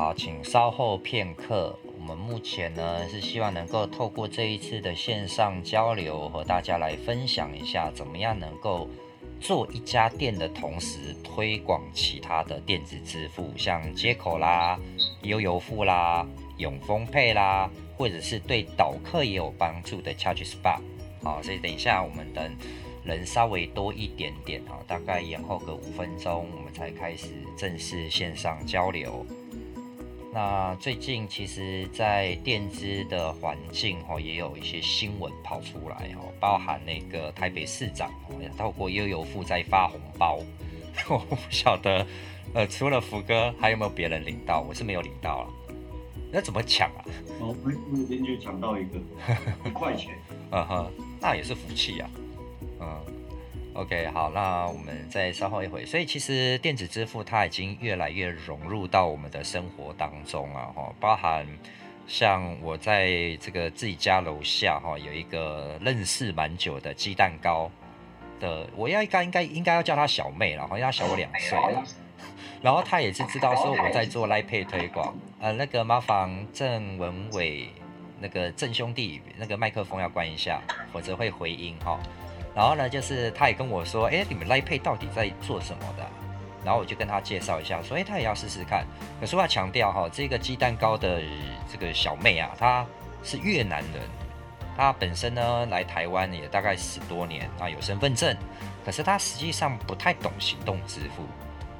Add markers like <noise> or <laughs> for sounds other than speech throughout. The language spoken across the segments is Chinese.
好，请稍后片刻。我们目前呢是希望能够透过这一次的线上交流，和大家来分享一下，怎么样能够做一家店的同时推广其他的电子支付，像街口啦、悠游付啦、永丰配啦，或者是对导客也有帮助的 ChargeSpot。好，所以等一下我们等人稍微多一点点啊，大概延后个五分钟，我们才开始正式线上交流。那最近其实，在电资的环境哦，也有一些新闻跑出来哦，包含那个台北市长哦，透过悠游付在发红包，<laughs> 我不晓得，呃，除了福哥，还有没有别人领到？我是没有领到了，那怎么抢啊？哦，我那天就抢到一个 <laughs> 一块钱，嗯哼，那也是福气呀，嗯。OK，好，那我们再稍后一会。所以其实电子支付它已经越来越融入到我们的生活当中啊，哈，包含像我在这个自己家楼下哈，有一个认识蛮久的鸡蛋糕的，我要应该应该应该要叫她小妹了，好像她小我两岁，<laughs> 然后她也是知道说我在做 Line Pay 推广，呃，那个麻烦郑文伟那个郑兄弟那个麦克风要关一下，否则会回音哈。然后呢，就是他也跟我说，哎，你们 Line Pay 到底在做什么的？然后我就跟他介绍一下，说，哎，他也要试试看。可是我要强调哈，这个鸡蛋糕的这个小妹啊，她是越南人，她本身呢来台湾也大概十多年啊，有身份证，可是她实际上不太懂行动支付，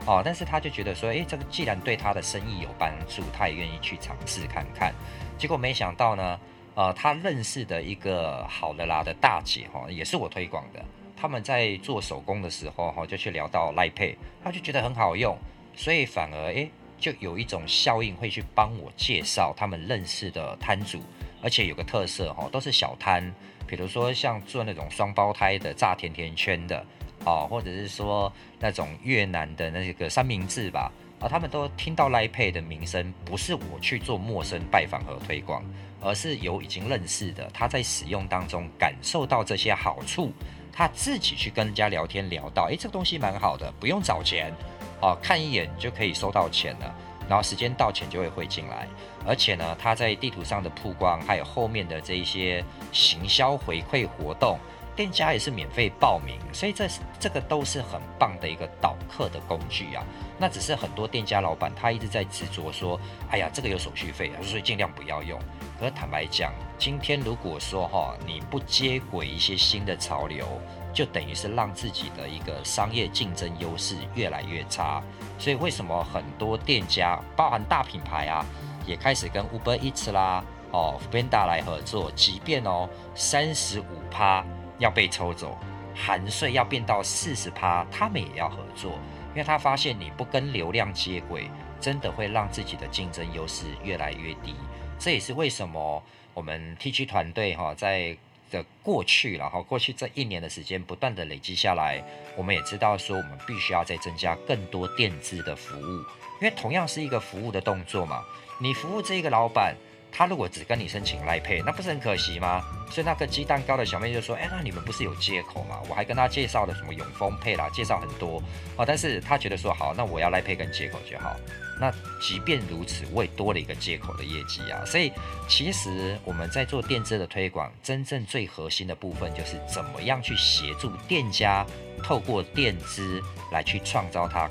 哦，但是她就觉得说，哎，这个既然对她的生意有帮助，她也愿意去尝试看看。结果没想到呢。呃，他认识的一个好的啦的大姐哈，也是我推广的。他们在做手工的时候哈，就去聊到赖佩他就觉得很好用，所以反而诶，就有一种效应会去帮我介绍他们认识的摊主，而且有个特色哈，都是小摊，比如说像做那种双胞胎的炸甜甜圈的，啊，或者是说那种越南的那个三明治吧，啊，他们都听到 Line Pay 的名声，不是我去做陌生拜访和推广。而是由已经认识的，他在使用当中感受到这些好处，他自己去跟人家聊天聊到，诶，这个东西蛮好的，不用找钱，哦，看一眼就可以收到钱了，然后时间到钱就会汇进来，而且呢，他在地图上的曝光，还有后面的这一些行销回馈活动。店家也是免费报名，所以这这个都是很棒的一个导客的工具啊。那只是很多店家老板他一直在执着说，哎呀，这个有手续费啊，所以尽量不要用。可坦白讲，今天如果说哈，你不接轨一些新的潮流，就等于是让自己的一个商业竞争优势越来越差。所以为什么很多店家，包含大品牌啊，也开始跟 Uber Eats 啦、哦 Foodpanda 来合作，即便哦三十五趴。要被抽走，含税要变到四十趴，他们也要合作，因为他发现你不跟流量接轨，真的会让自己的竞争优势越来越低。这也是为什么我们 TG 团队哈在的过去然后过去这一年的时间不断的累积下来，我们也知道说我们必须要再增加更多垫资的服务，因为同样是一个服务的动作嘛，你服务这一个老板。他如果只跟你申请 lipay 那不是很可惜吗？所以那个鸡蛋糕的小妹就说：“哎，那你们不是有街口吗？我还跟他介绍了什么永丰配啦，介绍很多哦。但是他觉得说好，那我要 Line Pay 跟街口就好。那即便如此，我也多了一个街口的业绩啊。所以其实我们在做电资的推广，真正最核心的部分就是怎么样去协助店家透过电资来去创造他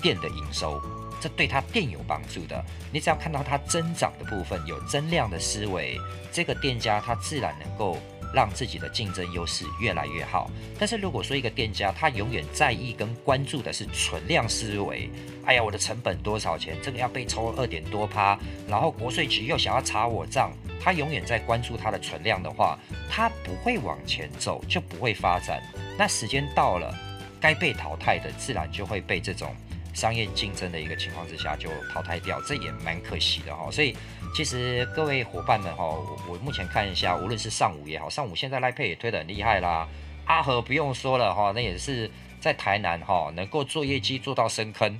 店的营收。”这对他店有帮助的，你只要看到他增长的部分有增量的思维，这个店家他自然能够让自己的竞争优势越来越好。但是如果说一个店家他永远在意跟关注的是存量思维，哎呀，我的成本多少钱，这个要被抽二点多趴，然后国税局又想要查我账，他永远在关注他的存量的话，他不会往前走，就不会发展。那时间到了，该被淘汰的自然就会被这种。商业竞争的一个情况之下就淘汰掉，这也蛮可惜的哈。所以其实各位伙伴们哈，我目前看一下，无论是上午也好，上午现在 Line Pay 也推得很厉害啦。阿和不用说了哈，那也是在台南哈，能够做业绩做到深坑，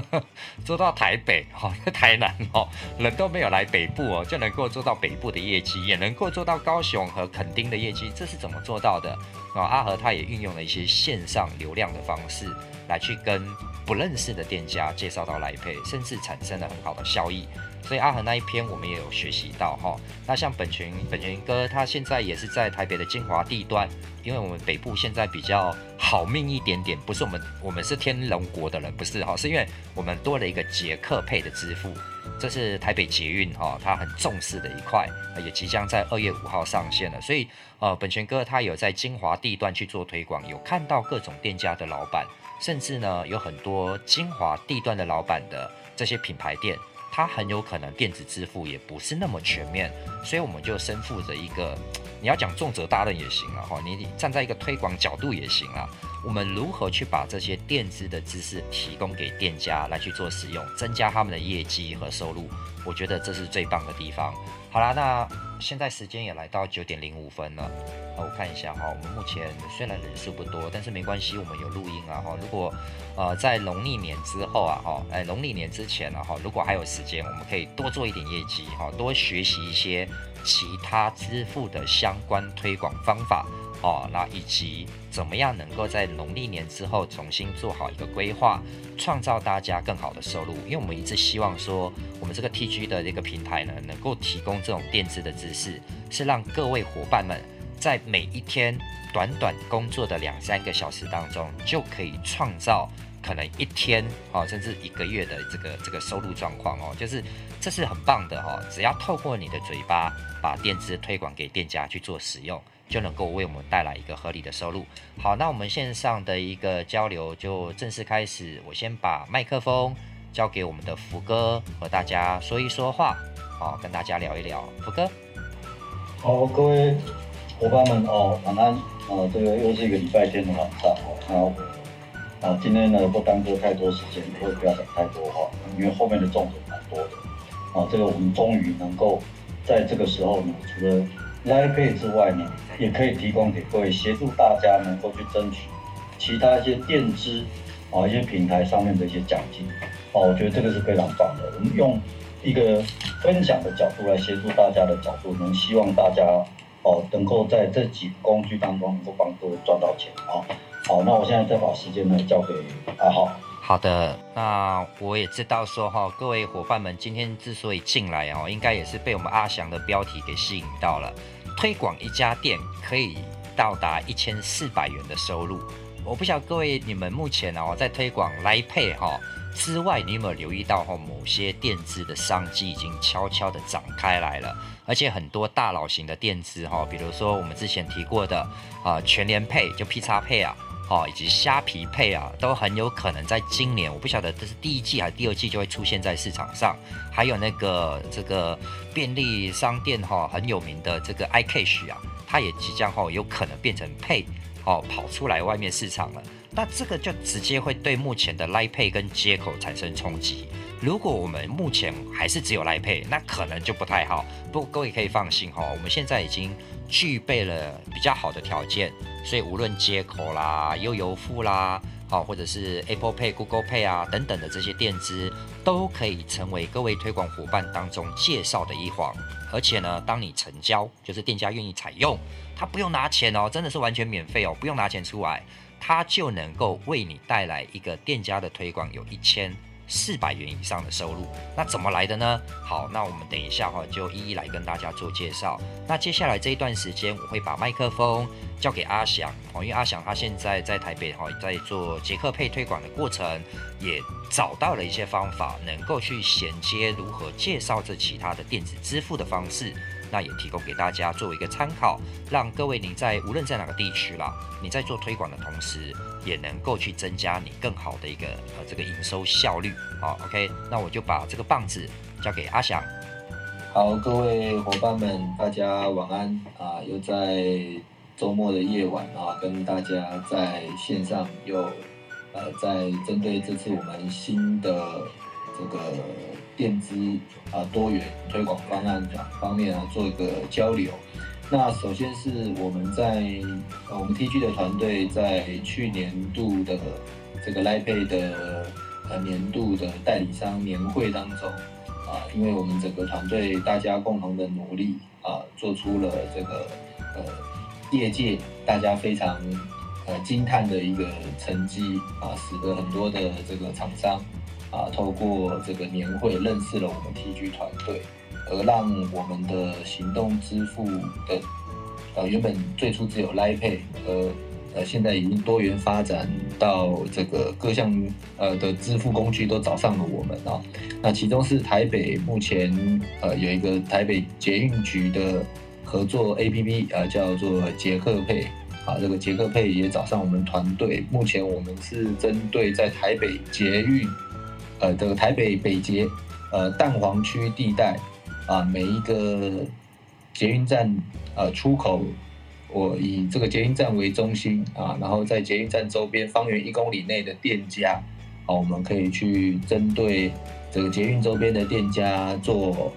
<laughs> 做到台北哈，在台南哈，人都没有来北部哦，就能够做到北部的业绩，也能够做到高雄和垦丁的业绩，这是怎么做到的啊？阿和他也运用了一些线上流量的方式来去跟。不认识的店家介绍到 Line Pay，甚至产生了很好的效益。所以阿恒那一篇我们也有学习到哈。那像本群本群哥他现在也是在台北的精华地段，因为我们北部现在比较好命一点点，不是我们我们是天龙国的人，不是哈，是因为我们多了一个捷克配的支付，这是台北捷运哈，他很重视的一块，也即将在二月五号上线了。所以呃，本群哥他有在精华地段去做推广，有看到各种店家的老板，甚至呢有很多精华地段的老板的这些品牌店。它很有可能电子支付也不是那么全面，所以我们就身负着一个，你要讲重责大任也行了哈，你站在一个推广角度也行了。我们如何去把这些垫资的知识提供给店家来去做使用，增加他们的业绩和收入？我觉得这是最棒的地方。好啦，那现在时间也来到九点零五分了。我看一下哈，我们目前虽然人数不多，但是没关系，我们有录音啊哈。如果呃在农历年之后啊哈，哎农历年之前啊哈，如果还有时间，我们可以多做一点业绩哈，多学习一些其他支付的相关推广方法哦，那以及怎么样能够在农历年之后重新做好一个规划，创造大家更好的收入。因为我们一直希望说，我们这个 TG 的这个平台呢，能够提供这种垫资的知识，是让各位伙伴们在每一天短短工作的两三个小时当中，就可以创造可能一天哦，甚至一个月的这个这个收入状况哦，就是这是很棒的哈。只要透过你的嘴巴把电子推广给店家去做使用，就能够为我们带来一个合理的收入。好，那我们线上的一个交流就正式开始。我先把麦克风交给我们的福哥，和大家说一说话，好，跟大家聊一聊。福哥，好，各位伙伴们哦，晚安。呃，这个又是一个礼拜天的晚上哦。那啊，今天呢不耽搁太多时间，也不要讲太多话，因为后面的重点蛮多的。啊，这个我们终于能够在这个时候呢，除了 Line Pay 之外呢，也可以提供给各位协助大家能够去争取其他一些电支啊一些平台上面的一些奖金啊，我觉得这个是非常棒的。我们用一个分享的角度来协助大家的角度，能希望大家哦能够在这几个工具当中能够帮各位赚到钱啊。好，那我现在再把时间呢交给阿浩。好的，那我也知道说哈，各位伙伴们今天之所以进来哦，应该也是被我们阿翔的标题给吸引到了。推广一家店可以到达一千四百元的收入，我不晓得各位你们目前哦在推广来配哈之外，你有没有留意到哈某些电支的商机已经悄悄的展开来了，而且很多大佬型的电支哈，比如说我们之前提过的啊全联配就 P 叉配啊，哦以及虾皮配啊，都很有可能在今年，我不晓得这是第一季还是第二季就会出现在市场上，还有那个这个。便利商店哈很有名的这个 iCash 啊，它也即将哈有可能变成配哦跑出来外面市场了。那这个就直接会对目前的 Line Pay 跟接口产生冲击。如果我们目前还是只有 Line Pay，那可能就不太好。不过各位可以放心哈，我们现在已经具备了比较好的条件，所以无论接口啦、悠游付啦。好，或者是 Apple Pay、Google Pay 啊等等的这些垫资，都可以成为各位推广伙伴当中介绍的一环。而且呢，当你成交，就是店家愿意采用，他不用拿钱哦，真的是完全免费哦，不用拿钱出来，他就能够为你带来一个店家的推广，有一千四百元以上的收入。那怎么来的呢？好，那我们等一下哈，就一一来跟大家做介绍。那接下来这一段时间，我会把麦克风。交给阿翔，因为阿翔他现在在台北哈，在做捷克配推广的过程，也找到了一些方法，能够去衔接如何介绍这其他的电子支付的方式，那也提供给大家作为一个参考，让各位你在无论在哪个地区啦，你在做推广的同时，也能够去增加你更好的一个呃这个营收效率。好，OK，那我就把这个棒子交给阿翔。好，各位伙伴们，大家晚安啊，又在。周末的夜晚啊，跟大家在线上又呃，在针对这次我们新的这个垫资啊多元推广方案方面啊，做一个交流。那首先是我们在呃我们 TG 的团队在去年度的这个 Lipay 的呃年度的代理商年会当中啊，因为我们整个团队大家共同的努力啊，做出了这个呃。业界大家非常呃惊叹的一个成绩啊，使得很多的这个厂商啊，透过这个年会认识了我们 TG 团队，而让我们的行动支付的呃原本最初只有 Line Pay，呃呃现在已经多元发展到这个各项呃的支付工具都找上了我们啊。那其中是台北目前呃有一个台北捷运局的合作 APP 啊，叫做捷克配。啊，这个捷克配也找上我们团队。目前我们是针对在台北捷运，呃，这个台北北捷，呃，蛋黄区地带，啊，每一个捷运站，呃，出口，我以这个捷运站为中心，啊，然后在捷运站周边方圆一公里内的店家，啊，我们可以去针对这个捷运周边的店家做，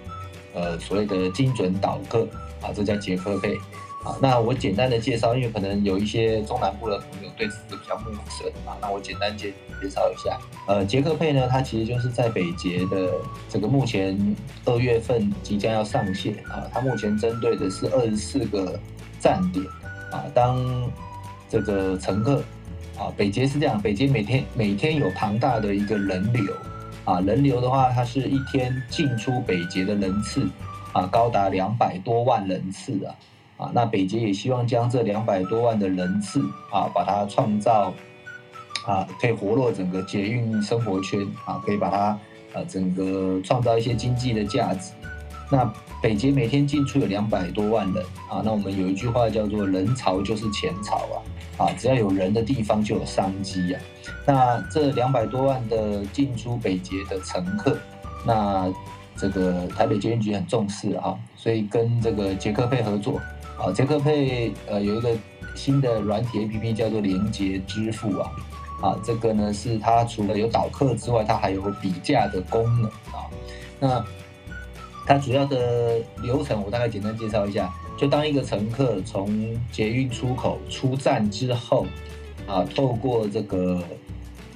呃，所谓的精准导客，啊，这叫捷客配。啊，那我简单的介绍，因为可能有一些中南部的朋友对此比较陌生啊，那我简单介介绍一下。呃，捷克佩呢，它其实就是在北捷的这个目前二月份即将要上线啊，它目前针对的是二十四个站点啊，当这个乘客啊，北捷是这样，北捷每天每天有庞大的一个人流啊，人流的话，它是一天进出北捷的人次啊，高达两百多万人次啊。啊，那北捷也希望将这两百多万的人次啊，把它创造啊，可以活络整个捷运生活圈啊，可以把它啊整个创造一些经济的价值。那北捷每天进出有两百多万人啊，那我们有一句话叫做“人潮就是钱潮”啊，啊，只要有人的地方就有商机啊。那这两百多万的进出北捷的乘客，那这个台北捷运局很重视啊，所以跟这个捷克配合作。啊，捷克配呃有一个新的软体 APP 叫做连接支付啊，啊，这个呢是它除了有导客之外，它还有比价的功能啊。那它主要的流程我大概简单介绍一下，就当一个乘客从捷运出口出站之后，啊，透过这个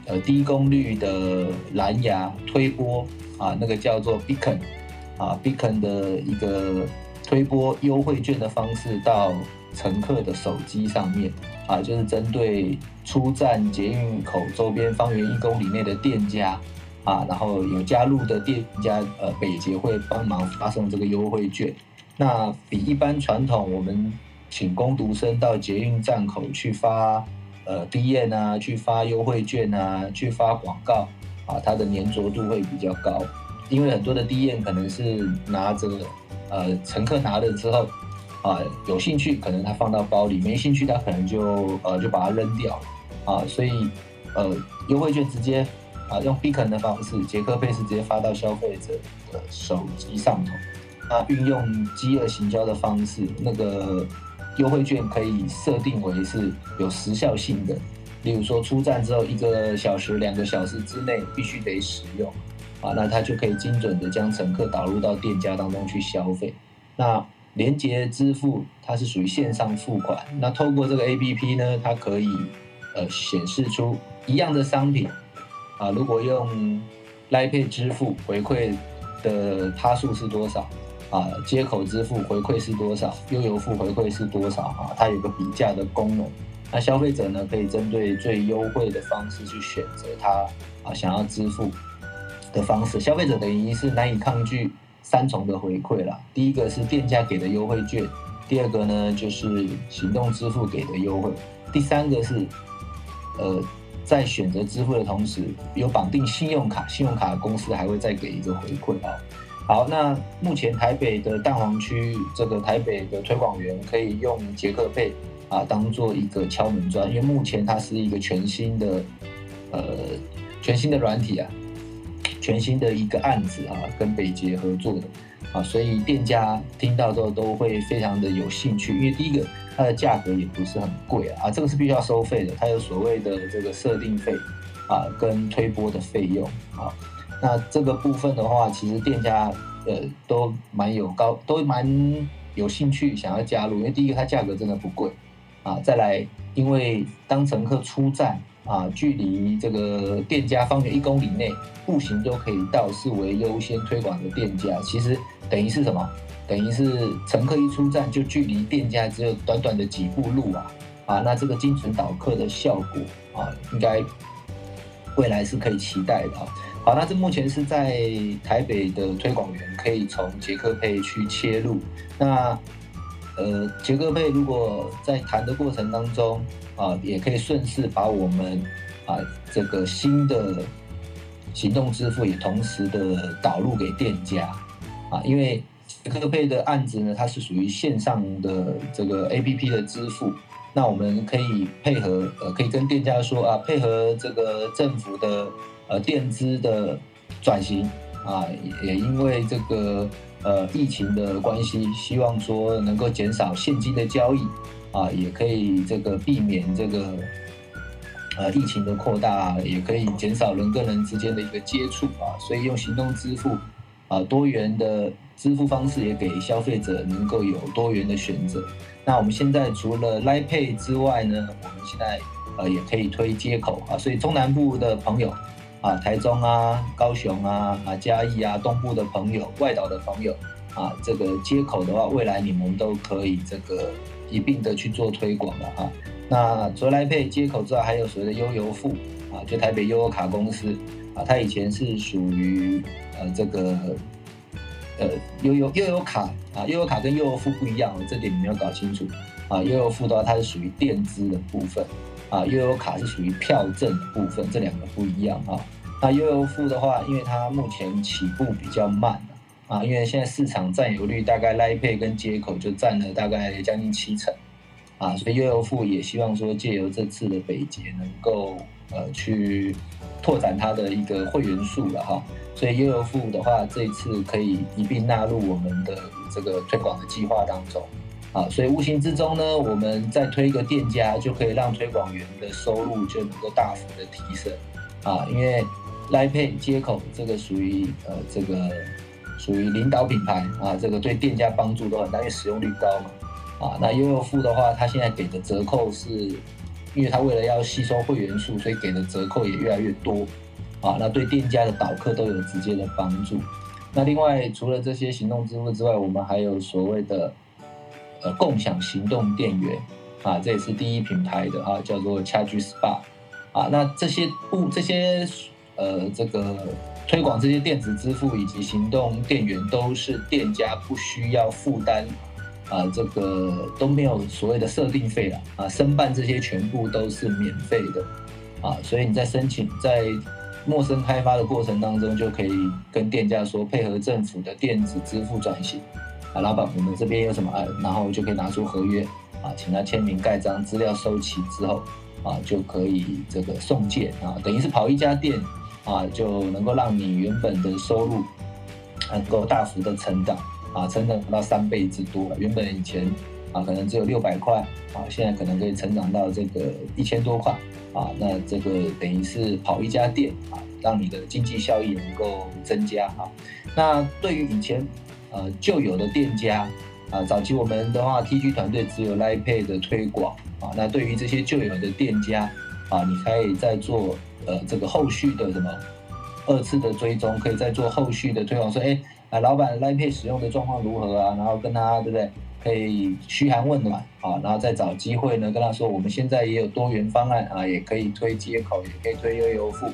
呃低功率的蓝牙推波啊，那个叫做 Beacon 啊 Beacon 的一个。推播优惠券的方式到乘客的手机上面啊，就是针对出站捷运口周边方圆一公里内的店家啊，然后有加入的店家，呃，北捷会帮忙发送这个优惠券。那比一般传统我们请工读生到捷运站口去发呃 DM 啊，去发优惠券啊，去发广告啊，它的粘着度会比较高，因为很多的 DM 可能是拿着。呃，乘客拿了之后，啊，有兴趣可能他放到包里，没兴趣他可能就呃就把它扔掉，啊，所以呃优惠券直接啊用 Beacon 的方式，捷克配是直接发到消费者的手机上头，那运用饥饿行销的方式，那个优惠券可以设定为是有时效性的，例如说出站之后一个小时、两个小时之内必须得使用。啊，那它就可以精准的将乘客导入到店家当中去消费。那连结支付它是属于线上付款，那透过这个 APP 呢，它可以呃显示出一样的商品啊，如果用 l i Pay 支付回馈的趴数是多少啊，接口支付回馈是多少，悠游付回馈是多少啊，它有个比价的功能。那消费者呢，可以针对最优惠的方式去选择他啊想要支付的方式，消费者等于是难以抗拒三重的回馈啦。第一个是店家给的优惠券，第二个呢就是行动支付给的优惠，第三个是，呃，在选择支付的同时有绑定信用卡，信用卡公司还会再给一个回馈啊。好，那目前台北的蛋黄区这个台北的推广员可以用捷克配啊当做一个敲门砖，因为目前它是一个全新的呃全新的软体啊。全新的一个案子啊，跟北捷合作的啊，所以店家听到之后都会非常的有兴趣，因为第一个它的价格也不是很贵啊，啊，这个是必须要收费的，它有所谓的这个设定费啊，跟推播的费用啊，那这个部分的话，其实店家呃都蛮有高，都蛮有兴趣想要加入，因为第一个它价格真的不贵啊，再来因为当乘客出站。啊，距离这个店家方圆一公里内步行都可以到，视为优先推广的店家。其实等于是什么？等于是乘客一出站就距离店家只有短短的几步路啊！啊，那这个精准导客的效果啊，应该未来是可以期待的啊。好，那这目前是在台北的推广员可以从杰克配去切入。那呃，杰克配如果在谈的过程当中啊，也可以顺势把我们啊这个新的行动支付也同时的导入给店家啊，因为杰克配的案子呢，它是属于线上的这个 APP 的支付。那我们可以配合，呃，可以跟店家说啊，配合这个政府的呃电资的转型啊，也因为这个呃疫情的关系，希望说能够减少现金的交易啊，也可以这个避免这个呃疫情的扩大，也可以减少人跟人之间的一个接触啊，所以用行动支付啊，多元的支付方式也给消费者能够有多元的选择。那我们现在除了 Line Pay 之外呢，我们现在呃也可以推接口啊，所以中南部的朋友啊，台中啊、高雄啊、啊嘉义啊，东部的朋友、外岛的朋友啊，这个接口的话，未来你们都可以这个一并的去做推广了哈。那除了 Line Pay 街口之外，还有所谓的悠游付啊，就台北悠游卡公司啊，它以前是属于呃这个。呃，悠游悠游卡啊，悠游卡跟悠游付不一样，这点你们要搞清楚啊。悠游付的话，它是属于垫资的部分啊，悠游卡是属于票证的部分，这两个不一样啊。那悠游付的话，因为它目前起步比较慢啊，因为现在市场占有率大概 Line Pay 跟接口就占了大概将近七成啊，所以悠游付也希望说借由这次的北捷能够呃去拓展它的一个会员数了哈。所以悠游付的话，这一次可以一并纳入我们的这个推广的计划当中，啊，所以无形之中呢，我们再推一个店家，就可以让推广员的收入就能够大幅的提升，啊，因为 Line Pay 街口这个属于呃这个属于领导品牌啊，这个对店家帮助都很大，因为使用率高嘛，啊，那悠游付的话，它现在给的折扣是，因为它为了要吸收会员数，所以给的折扣也越来越多。啊，那对店家的导客都有直接的帮助。那另外，除了这些行动支付之外，我们还有所谓的呃共享行动电源啊，这也是第一品牌的啊，叫做 Charge Spa 啊。那这些不这些呃这个推广这些电子支付以及行动电源，都是店家不需要负担啊，这个都没有所谓的设定费了啊，申办这些全部都是免费的啊，所以你在申请在。陌生开发的过程当中，就可以跟店家说，配合政府的电子支付转型啊，老板，我们这边有什么啊，然后就可以拿出合约啊，请他签名盖章，资料收齐之后啊，就可以这个送件啊，等于是跑一家店啊，就能够让你原本的收入能够大幅的成长啊，成长到三倍之多。原本以前啊，可能只有六百块啊，现在可能可以成长到这个一千多块。啊，那这个等于是跑一家店啊，让你的经济效益能够增加啊。那对于以前呃旧有的店家啊，早期我们的话，TG 团队只有 Line Pay 的推广啊。那对于这些旧有的店家啊，你可以再做呃这个后续的什么二次的追踪，可以再做后续的推广，说哎，啊老板 Line Pay 使用的状况如何啊？然后跟他对不对？可以嘘寒问暖啊，然后再找机会呢，跟他说我们现在也有多元方案啊，也可以推接口，也可以推悠游付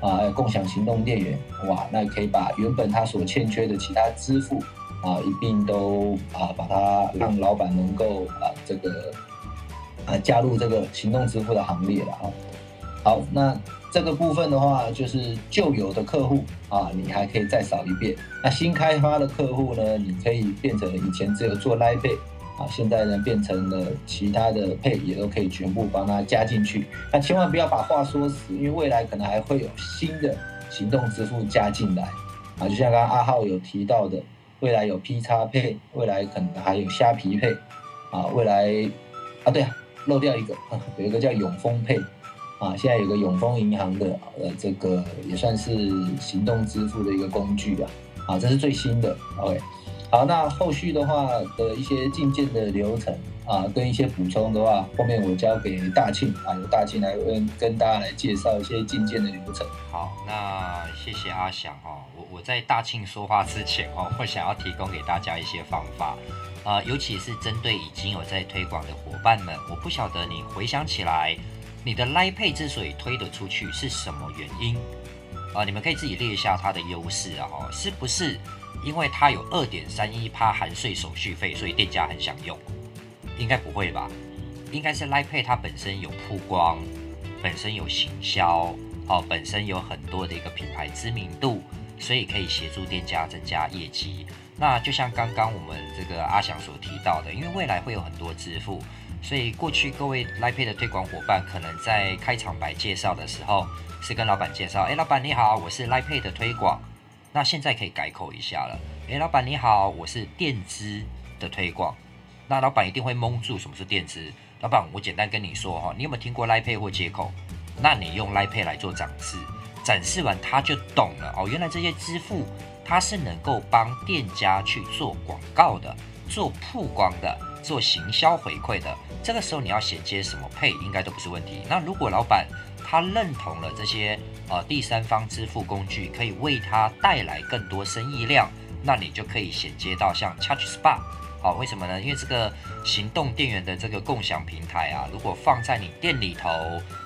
啊，共享行动电源，哇，那可以把原本他所欠缺的其他支付啊，一并都啊，把它让老板能够啊这个啊加入这个行动支付的行列了啊。好，那。这个部分的话，就是旧有的客户啊，你还可以再扫一遍。那新开发的客户呢，你可以变成以前只有做 Line Pay 啊，现在呢变成了其他的配也都可以全部帮他加进去。那千万不要把话说死，因为未来可能还会有新的行动支付加进来啊。就像刚刚阿浩有提到的，未来有 P 叉配未来可能还有虾皮配啊，未来啊对啊，漏掉一个，<laughs> 有一个叫永丰配。啊，现在有个永丰银行的，呃，这个也算是行动支付的一个工具吧。啊，这是最新的。OK，好，那后续的话的一些进件的流程啊，跟一些补充的话，后面我交给大庆啊，由大庆来跟跟大家来介绍一些进件的流程。好，那谢谢阿翔哦，我我在大庆说话之前哦，会想要提供给大家一些方法啊，尤其是针对已经有在推广的伙伴们，我不晓得你回想起来，你的 Line Pay 之所以推得出去是什么原因啊？你们可以自己列一下它的优势啊，哦是不是因为它有二点三一趴含税手续费，所以店家很想用？应该不会吧？应该是 Line Pay 它本身有曝光，本身有行销，哦，本身有很多的一个品牌知名度，所以可以协助店家增加业绩。那就像刚刚我们这个阿翔所提到的，因为未来会有很多支付，所以过去各位 Lipay 的推广伙伴可能在开场白介绍的时候是跟老板介绍，哎，老板你好，我是 Lipay 的推广。那现在可以改口一下了，哎，老板你好，我是电资的推广。那老板一定会蒙住，什么是电资？老板，我简单跟你说哈，你有没有听过 Lipay 或接口？那你用 Lipay 来做展示，展示完他就懂了哦。原来这些支付它是能够帮店家去做广告的、做曝光的、做行销回馈的。这个时候你要衔接什么配应该都不是问题。那如果老板他认同了这些呃第三方支付工具可以为他带来更多生意量，那你就可以衔接到像 ChargeSpot。好，为什么呢？因为这个行动电源的这个共享平台啊，如果放在你店里头，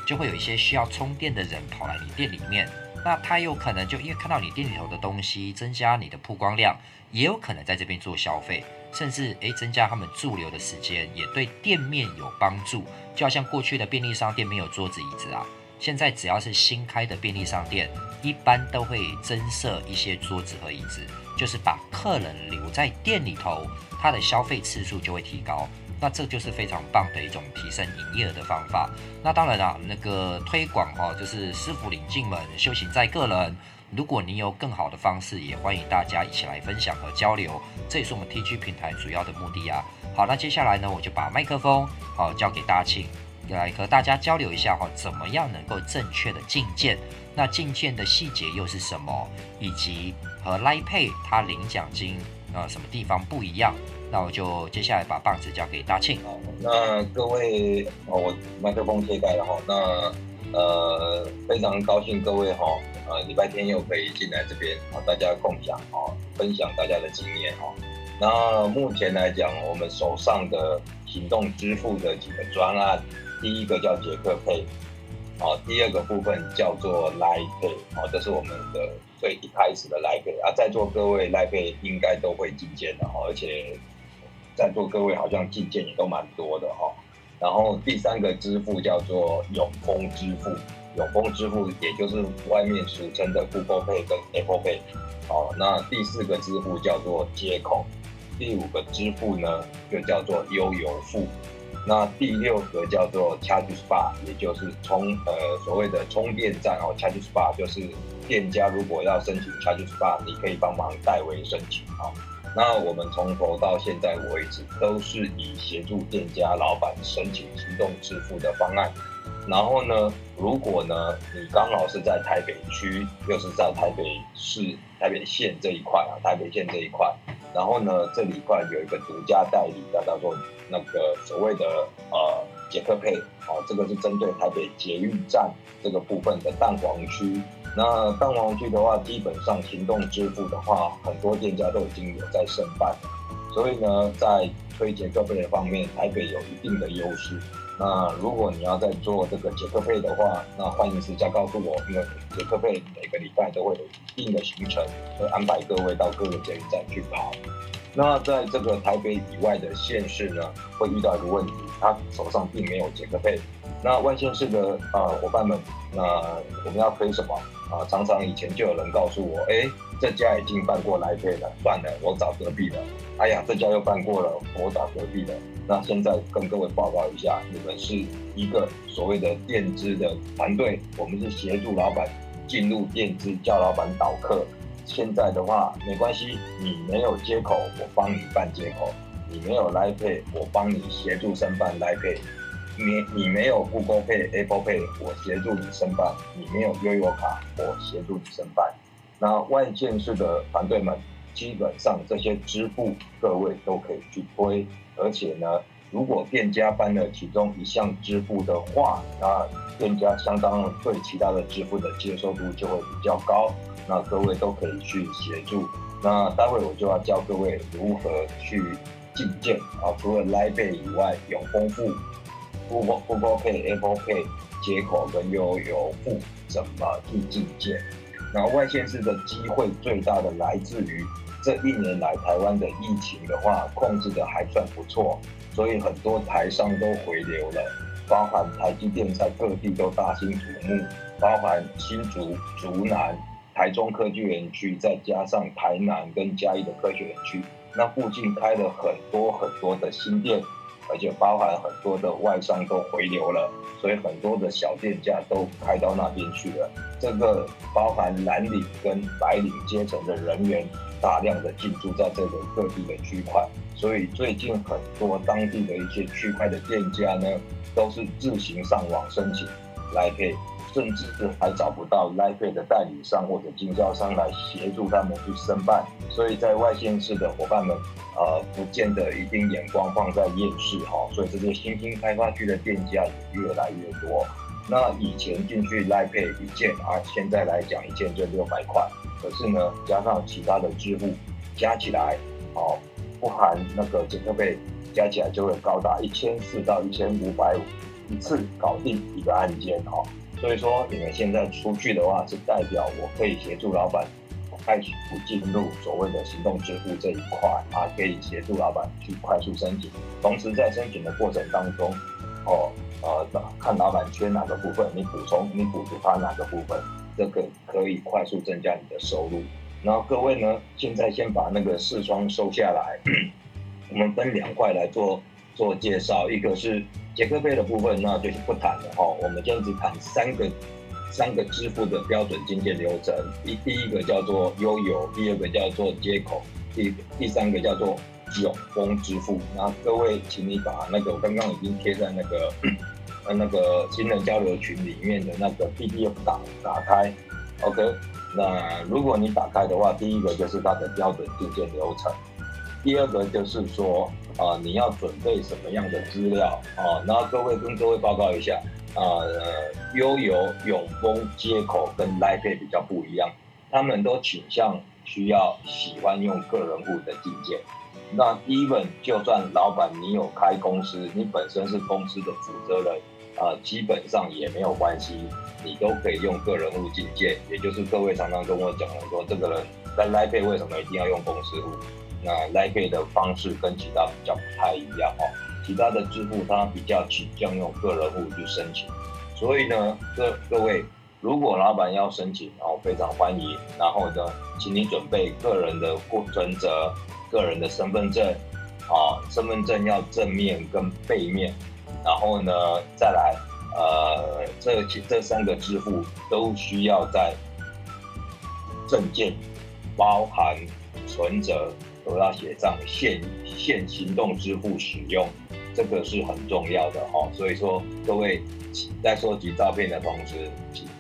就会有一些需要充电的人跑来你店里面，那他有可能就因为看到你店里头的东西，增加你的曝光量，也有可能在这边做消费，甚至诶增加他们驻留的时间，也对店面有帮助。就好像过去的便利商店没有桌子椅子啊，现在只要是新开的便利商店，一般都会增设一些桌子和椅子，就是把客人留在店里头。他的消费次数就会提高，那这就是非常棒的一种提升营业额的方法。那当然啦，那个推广哈，就是师傅领进门，修行在个人。如果你有更好的方式，也欢迎大家一起来分享和交流。这也是我们 TG 平台主要的目的啊。好，那接下来呢，我就把麦克风好交给大庆，来和大家交流一下哈，怎么样能够正确的进件？那进件的细节又是什么？以及和 Line Pay 它领奖金。啊什么地方不一样？那我就接下来把棒子交给大庆。好，那各位哦，我麦克风切开了哈。那呃，非常高兴各位哈，呃，礼拜天又可以进来这边啊，大家共享啊，分享大家的经验哈。那目前来讲，我们手上的行动支付的几个专案，第一个叫杰克 Pay，啊，第二个部分叫做 Line Pay，啊，这是我们的。最一开始的 Line Pay 啊，在座各位 Line Pay 应该都会进件的哈，而且在座各位好像进件也都蛮多的哈。然后第三个支付叫做永丰支付，永丰支付也就是外面俗称的 Google Pay 跟 Apple Pay。好，那第四个支付叫做街口，第五个支付呢就叫做悠游付。那第六个叫做 ChargeSpot，也就是充呃所谓的充电站哦，ChargeSpot 就是店家如果要申请 ChargeSpot，你可以帮忙代为申请哦。那我们从头到现在为止都是以协助店家老板申请行动支付的方案。然后呢，如果呢你刚好是在台北区，又是在台北市、台北县这一块啊，台北县这一块。然后呢，这里一块有一个独家代理的，叫做那个所谓的呃杰克配，啊，这个是针对台北捷运站这个部分的蛋黄区。那蛋黄区的话，基本上行动支付的话，很多店家都已经有在申办。所以呢，在推杰克配的方面，台北有一定的优势。那如果你要再做这个杰克配的话，那欢迎私下告诉我，因为杰克配每个礼拜都会有一定的行程，会安排各位到各个捷运站去跑。那在这个台北以外的县市呢，会遇到一个问题，他手上并没有杰克配。那外县市的啊伙伴们，那我们要推什么啊？常常以前就有人告诉我，哎，这家已经办过来配了，算了，我找隔壁的。哎呀，这家又办过了，我找隔壁的。那现在跟各位报告一下，你们是一个所谓的垫资的团队，我们是协助老板进入垫资，教老板导客。现在的话没关系，你没有接口，我帮你办接口；你没有 Line Pay，我帮你协助申办 Line Pay；你你没有 Google Pay、Apple Pay，我协助你申办；你没有悠游卡，我协助你申办。那外县市的团队们，基本上这些支付各位都可以去推。而且呢，如果店家办了其中一项支付的话，那店家相当对其他的支付的接受度就会比较高。那各位都可以去协助。那待会我就要教各位如何去进件啊，除了 Line 以外，永丰付、Google Google Pay、Apple Pay 接口跟悠游付怎么去进件？那外线市的机会最大的来自于这一年来台湾的疫情的话，控制的还算不错。所以很多台商都回流了，包含台积电在各地都大兴土木，包含新竹、竹南、台中科技园区，再加上台南跟嘉义的科学园区，那附近开了很多很多的新店，而且包含很多的外商都回流了，所以很多的小店家都开到那边去了。这个包含蓝领跟白领阶层的人员，大量的进驻在这个各地的区块。所以最近很多当地的一些区块的店家呢，都是自行上网申请来配甚至还找不到 Life 的代理商或者经销商来协助他们去申办。所以在外县市的伙伴们，呃，不见得一定眼光放在夜市哈。所以这些新兴开发区的店家也越来越多。那以前进去 Life 一件啊，现在来讲一件就六百块，可是呢，加上其他的支付加起来，哦。不含那个捷克贝，加起来就会高达一千四到一千五百五，一次搞定一个案件哦。所以说你们现在出去的话，是代表我可以协助老板快速进入所谓的行动支付这一块啊，可以协助老板去快速申请。同时在申请的过程当中，哦呃，看老板缺哪个部分，你补充你补足他哪个部分，这个可以快速增加你的收入。然后各位呢，现在先把那个视窗收下来，我们分两块来做做介绍。一个是捷克贝的部分，那就是不谈了哈。我们今天只谈三个三个支付的标准进件流程。第第一个叫做悠游，第二个叫做接口，第第三个叫做永丰支付。那各位，请你把那个我刚刚已经贴在那个呃那个新人交流群里面的那个 PDF 打打开，OK。那如果你打开的话，第一个就是它的标准进件流程，第二个就是说，啊、你要准备什么样的资料啊？然后各位跟各位报告一下，啊、呃，悠游、永丰接口跟 Line Pay 比较不一样，他们都倾向需要喜欢用个人户的进件。那 even 就算老板你有开公司，你本身是公司的负责人。啊，基本上也没有关系，你都可以用个人户进件，也就是各位常常跟我讲的说，这个人在 Line Pay 为什么一定要用公司户？那 Line 的方式跟其他比较不太一样哦，其他的支付它比较倾向用个人户去申请，所以呢，各各位如果老板要申请，然后非常欢迎，然后呢，请你准备个人的过存折、个人的身份证，啊，身份证要正面跟背面。然后呢，再来，呃，这这三个支付都需要在证件包含存折都要写上现现行动支付使用，这个是很重要的哈、哦。所以说，各位在收集照片的同时，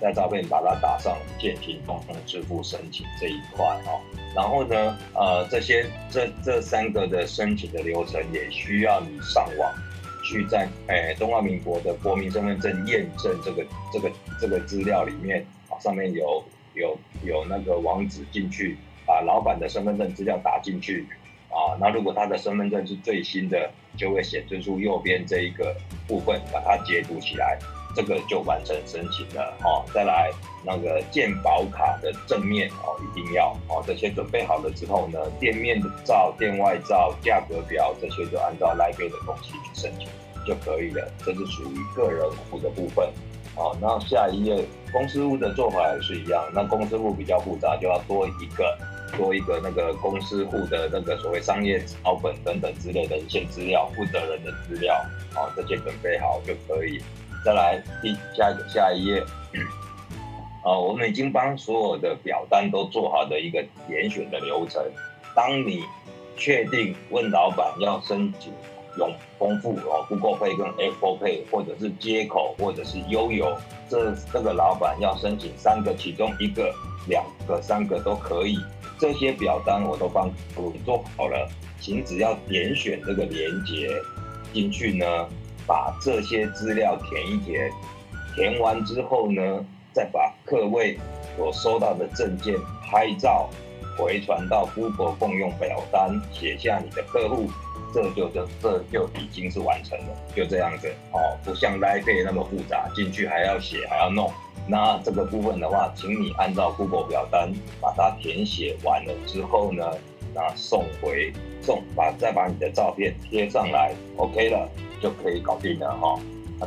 在照片把它打上现行动支付申请这一块、哦。然后呢，呃，这些这这三个的申请的流程也需要你上网。去在诶中华民国的国民身份证验证这个这个这个资料里面啊，上面有有有那个网址进去，把老板的身份证资料打进去啊，那如果他的身份证是最新的，就会显示出右边这一个部分，把它截图起来，这个就完成申请了哦。再来那个健保卡的正面哦，一定要哦，这些准备好了之后呢，店面的照、店外照、价格表这些就按照 Line Pay 的东西去申请。就可以了，这是属于个人户的部分。好，那下一页公司户的做法也是一样。那公司户比较复杂，就要多一个做一个那个公司户的那个所谓商业抄本等等之类的一些资料，负责人的资料，啊，这些准备好就可以。再来第下一下一页，啊，<clears throat> 我们已经帮所有的表单都做好的一个点选的流程。当你确定问老板要申请。用丰富哦，Google Pay 跟 Apple Pay，或者是接口，或者是悠游，这这个老板要申请三个，其中一个、两个、三个都可以。这些表单我都帮你做好了，请只要点选这个连接，进去呢，把这些资料填一填，填完之后呢，再把各位所收到的证件拍照回传到 Google 共用表单，写下你的客户，这就就这就已经是完成了，就这样子哦，不像 Line Pay 那么复杂，进去还要写还要弄。那这个部分的话，请你按照 Google 表单把它填写完了之后呢，那送回送把再把你的照片贴上来，OK 了就可以搞定了哈。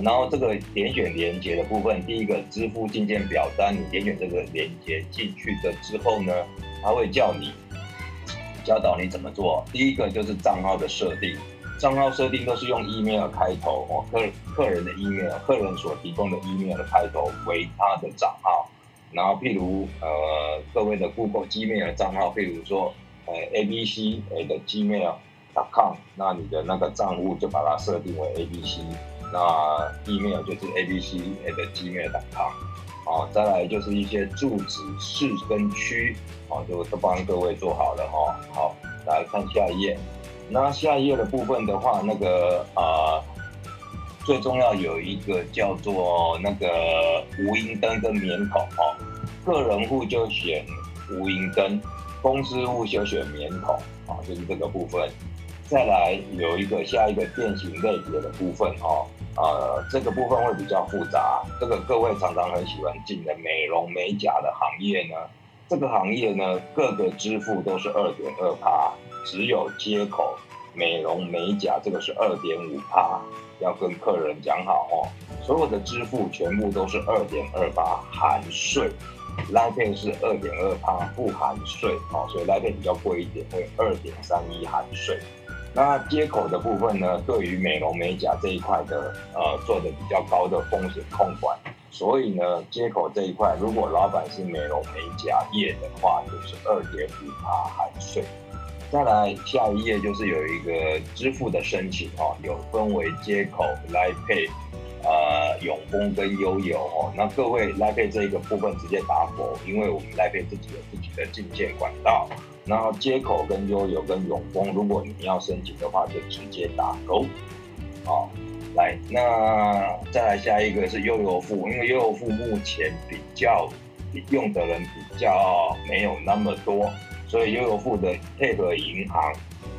然后这个点选连接的部分，第一个支付进件表单，你点选这个连接进去的之后呢，它会叫你教导你怎么做。第一个就是账号的设定。账号设定都是用 email 开头哦，客客人的 email，客人所提供的 email 的开头为他的账号，然后譬如呃各位的 Google Gmail 的账号，譬如说呃 ABC 的 Gmail.com，那你的那个账户就把它设定为 ABC，那 email 就是 ABC 的 Gmail.com，好，再来就是一些住址市跟区，哦，就都帮各位做好了哈，好，来看下一页。那下一页的部分的话，那个啊、最重要有一个叫做那个无银灯跟免孔哦，个人户就选无银灯，公司户就选免孔啊，就是这个部分。再来有一个下一个店型类别的部分哦，呃，这个部分会比较复杂。这个各位常常很喜欢进的美容美甲的行业呢，这个行业呢，各个支付都是二点二趴。只有街口美容美甲这个是二点五趴，要跟客人讲好哦。所有的支付全部都是二点二八含税，Line Pay 是二点二趴不含税哦，所以 Line Pay 比较贵一点，会二点三一含税。那接口的部分呢，对于美容美甲这一块的呃做的比较高的风险控管，所以呢接口这一块如果老板是美容美甲业的话，就是二点五趴含税。再来下一页就是有一个支付的申请哦，有分为接口、Line Pay、呃永丰跟悠游哦。那各位 Line Pay 这一个部分直接打否，因为我们 Line Pay 自己有自己的进件管道。然后接口跟悠游跟永丰，如果你要申请的话，就直接打勾。好，来，那再来下一个是悠游付，因为悠游付目前比较用的人比较没有那么多。所以悠游付的配合银行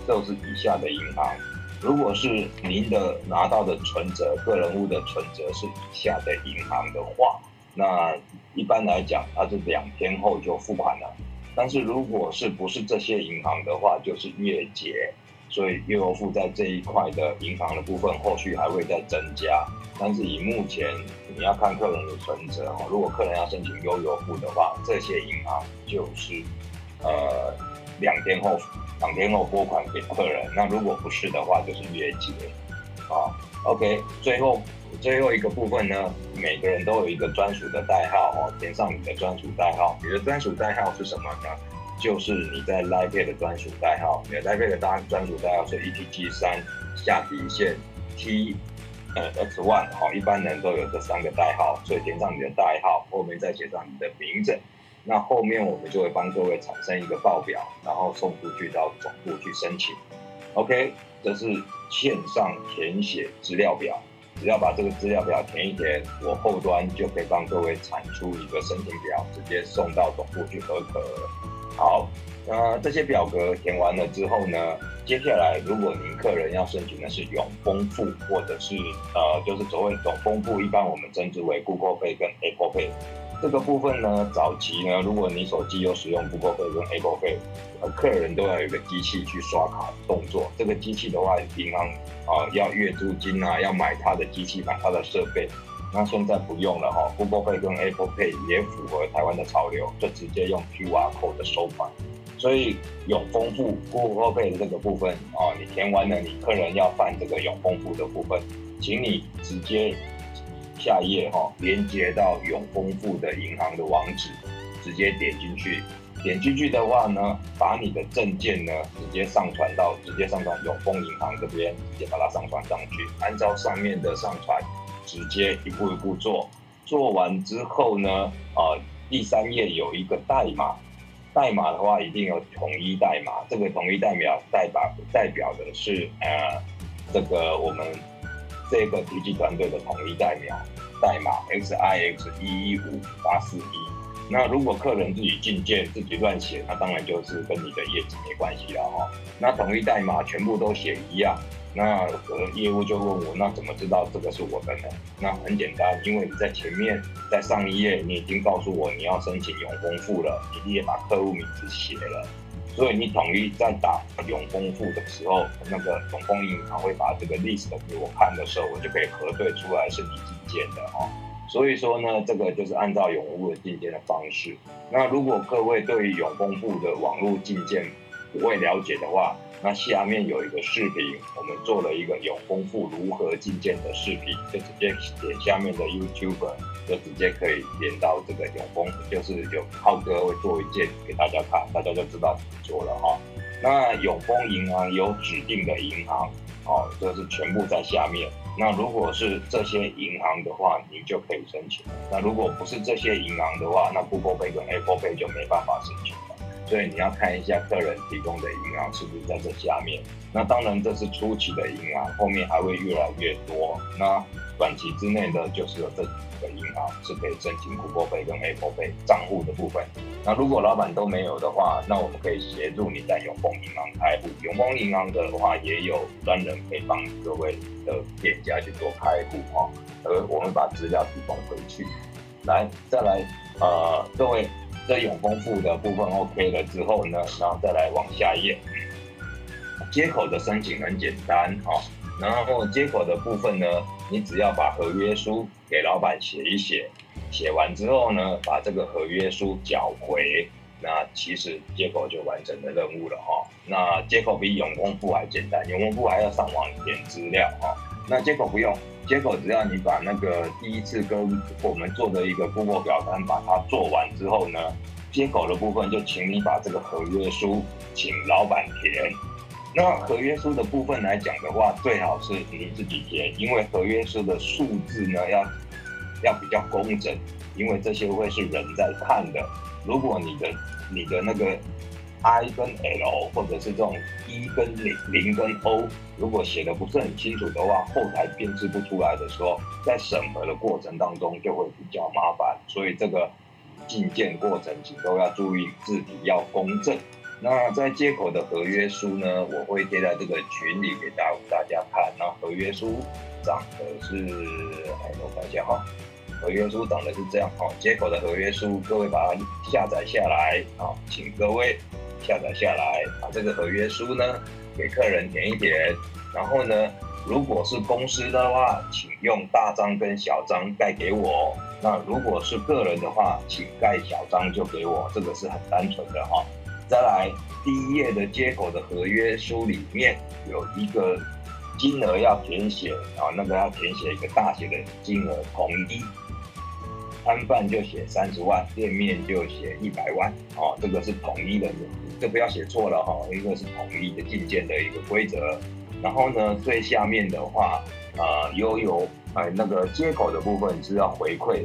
就是以下的银行，如果是您的拿到的存折，个人户的存折是以下的银行的话，那一般来讲它是两天后就付款了。但是如果是不是这些银行的话，就是月结。所以悠游付在这一块的银行的部分，后续还会再增加。但是以目前你要看客人的存折哦，如果客人要申请悠游付的话，这些银行就是。呃，两天后，两天后拨款给客人。那如果不是的话，就是月结。啊，OK，最后最后一个部分呢，每个人都有一个专属的代号哦，填上你的专属代号。你的专属代号是什么呢？就是你在 Line Pay 的专属代号。你的 Line Pay 的单专属代号是 ETG 三下底线 T 呃 X one。好，一般人都有这三个代号，所以填上你的代号，后面再写上你的名字。那后面我们就会帮各位产生一个报表，然后送出去到总部去申请。OK，这是线上填写资料表，只要把这个资料表填一填，我后端就可以帮各位产出一个申请表，直接送到总部去合格。好，那这些表格填完了之后呢，接下来如果您客人要申请的是永丰富，或者是呃，就是所谓永丰富，一般我们称之为 Google Pay 跟 Apple Pay。这个部分呢，早期呢，如果你手机有使用 Google Pay 跟 Apple Pay，呃，客人都要有一个机器去刷卡动作。这个机器的话，银行啊要月租金啊，要买它的机器，买它的设备。那现在不用了哈，Google Pay 跟 Apple Pay 也符合台湾的潮流，就直接用 QR Code 的收款。所以永丰付 Google Pay 的这个部分啊，你填完了，你客人要办这个永丰付的部分，请你直接。下页哈，连接到永丰富的银行的网址，直接点进去。点进去的话呢，把你的证件呢直接上传到，直接上传永丰银行这边，直接把它上传上去。按照上面的上传，直接一步一步做。做完之后呢，啊，第三页有一个代码，代码的话一定有统一代码。这个统一代码代表代表的是呃。这个我们这个 TG 团队的统一代码代码 XIX 一一五八四一。那如果客人自己进件自己乱写，那当然就是跟你的业绩没关系了哈。那统一代码全部都写一样，那呃业务就问我，那怎么知道这个是我的呢？那很简单，因为你在前面在上一页你已经告诉我你要申请永丰付了，你也把客户名字写了，所以你统一在打永丰付的时候，那个永丰银行会把这个 list 给我看的时候，我就可以核对出来是你建的哈。所以说呢，这个就是按照永丰的进件的方式。那如果各位对于永丰富的网络进件不会了解的话，那下面有一个视频，我们做了一个永丰富如何进件的视频，就直接点下面的 YouTube，就直接可以连到这个永丰，就是有浩哥会做一件给大家看，大家就知道怎么做了哈。那永丰银行有指定的银行，哦，就是全部在下面。那如果是这些银行的话，你就可以申请。那如果不是这些银行的话，那 Google Pay 跟 Apple Pay 就没办法申请了。所以你要看一下客人提供的银行是不是在这下面。那当然这是初期的银行，后面还会越来越多。那短期之内的，就是有这几个银行是可以申请 Google Pay 跟 Apple Pay 账户的部分。那如果老板都没有的话，那我们可以协助你在永丰银行开户。永丰银行的话也有专人可以帮各位的店家去做开户哈。而我们把资料提供回去。来，再来，呃，各位这永丰付的部分 OK 了之后呢，然后再来往下一页。接口的申请很简单哈。然后接口的部分呢，你只要把合约书给老板写一写，写完之后呢，把这个合约书缴回，那其实接口就完成了任务了哈。那接口比永丰付还简单，永丰付还要上网填资料哈。那接口不用，接口只要你把那个第一次跟我们做的一个工作表单把它做完之后呢，接口的部分就请你把这个合约书请老板填。那合约书的部分来讲的话，最好是你自己填，因为合约书的数字呢要要比较工整，因为这些会是人在看的。如果你的你的那个 I 跟 L 或者是这种一跟零零跟 O，如果写的不是很清楚的话，后台编制不出来的时候，在审核的过程当中就会比较麻烦。所以这个进件过程请都要注意字体要公正。那在接口的合约书呢，我会贴在这个群里给大大家看。那合约书长的是，哎，我看一下哈，合约书长的是这样哈。接口的合约书，各位把它下载下来啊，请各位下载下来，把这个合约书呢给客人填一填。然后呢，如果是公司的话，请用大章跟小章盖给我。那如果是个人的话，请盖小章就给我，这个是很单纯的哈。再来，第一页的接口的合约书里面有一个金额要填写啊，那个要填写一个大写的金额，统一摊贩就写三十万，店面就写一百万啊，这个是统一的，这不要写错了哈，因为是统一的进件的一个规则。然后呢，最下面的话，呃，悠游哎那个接口的部分是要回馈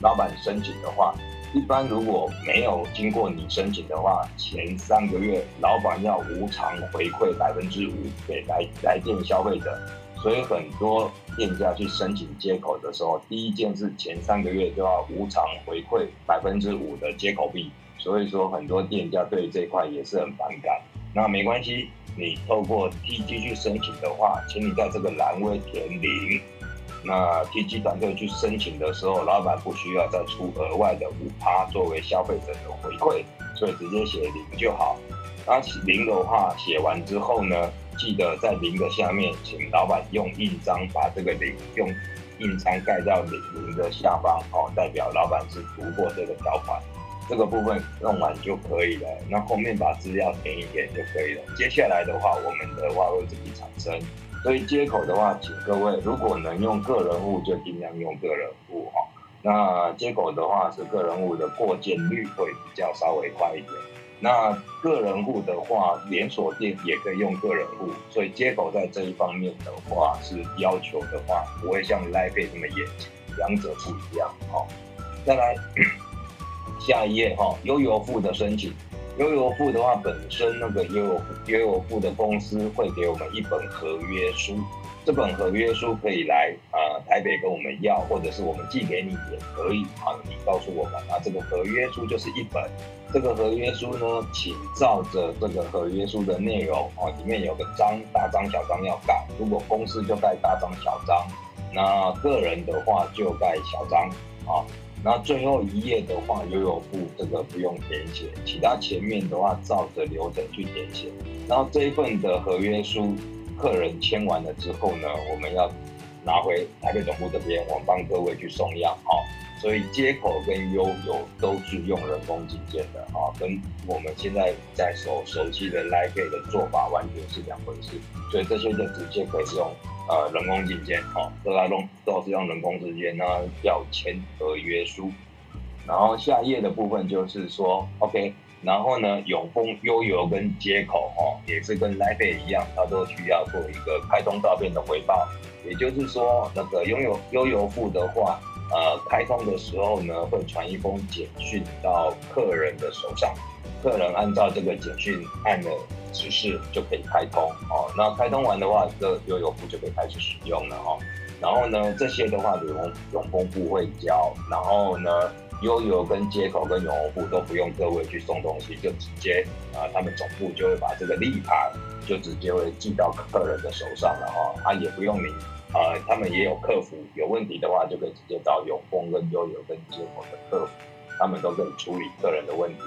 老板申请的话。一般如果没有经过你申请的话，前三个月老板要无偿回馈百分之五给来来电消费者，所以很多店家去申请接口的时候，第一件事前三个月就要无偿回馈百分之五的接口币，所以说很多店家对这块也是很反感。那没关系，你透过 TG 去申请的话，请你在这个栏位填零。那 TG 团队去申请的时候，老板不需要再出额外的五趴作为消费者的回馈，所以直接写零就好。那零的话写完之后呢，记得在零的下面，请老板用印章把这个零用印章盖到零零的下方，哦，代表老板是读过这个条款。这个部分弄完就可以了。那后面把资料填一填就可以了。接下来的话，我们的话会自己产生。所以接口的话，请各位如果能用个人户，就尽量用个人户哈。那接口的话，是个人户的过件率会比较稍微快一点。那个人户的话，连锁店也可以用个人户。所以接口在这一方面的话，是要求的话，不会像 Line 这么严谨，两者不一样哈。再来 <coughs> 下一页哈，悠游付的申请。悠游付的话，本身那个悠游悠游付的公司会给我们一本合约书，这本合约书可以来啊、台北跟我们要，或者是我们寄给你也可以啊，你告诉我们啊，这个合约书就是一本。这个合约书呢，请照着这个合约书的内容啊，里面有个章，大章小章要盖。如果公司就盖大章小章，那个人的话就盖小章啊。那最后一页的话，悠游部这个不用填写，其他前面的话照着流程去填写。然后这一份的合约书，客人签完了之后呢，我们要拿回台北总部这边，我们帮各位去送样啊。所以接口跟悠游都是用人工进件的啊，跟我们现在在手手机的 Line 的做法完全是两回事。所以这些就直接可以用呃人工进件啊，都来弄都是用人工进件，那要签合约书。然后下一页的部分就是说 OK，然后呢永丰悠游跟接口哦，也是跟 Line Pay 一样，它都需要做一个开通照片的回报。也就是说，那个拥有悠游付的话。呃，开通的时候呢，会传一封简讯到客人的手上，客人按照这个简讯按的指示就可以开通哦。那开通完的话，这悠游付就可以开始使用了哦。然后呢，这些的话永永丰部会交，然后呢，悠游跟接口跟永丰部都不用各位去送东西，就直接啊、他们总部就会把这个立牌就直接会寄到客人的手上了哈，他、啊、也不用你。呃，他们也有客服，有问题的话就可以直接找永丰跟悠游跟接口的客服，他们都可以处理客人的问题。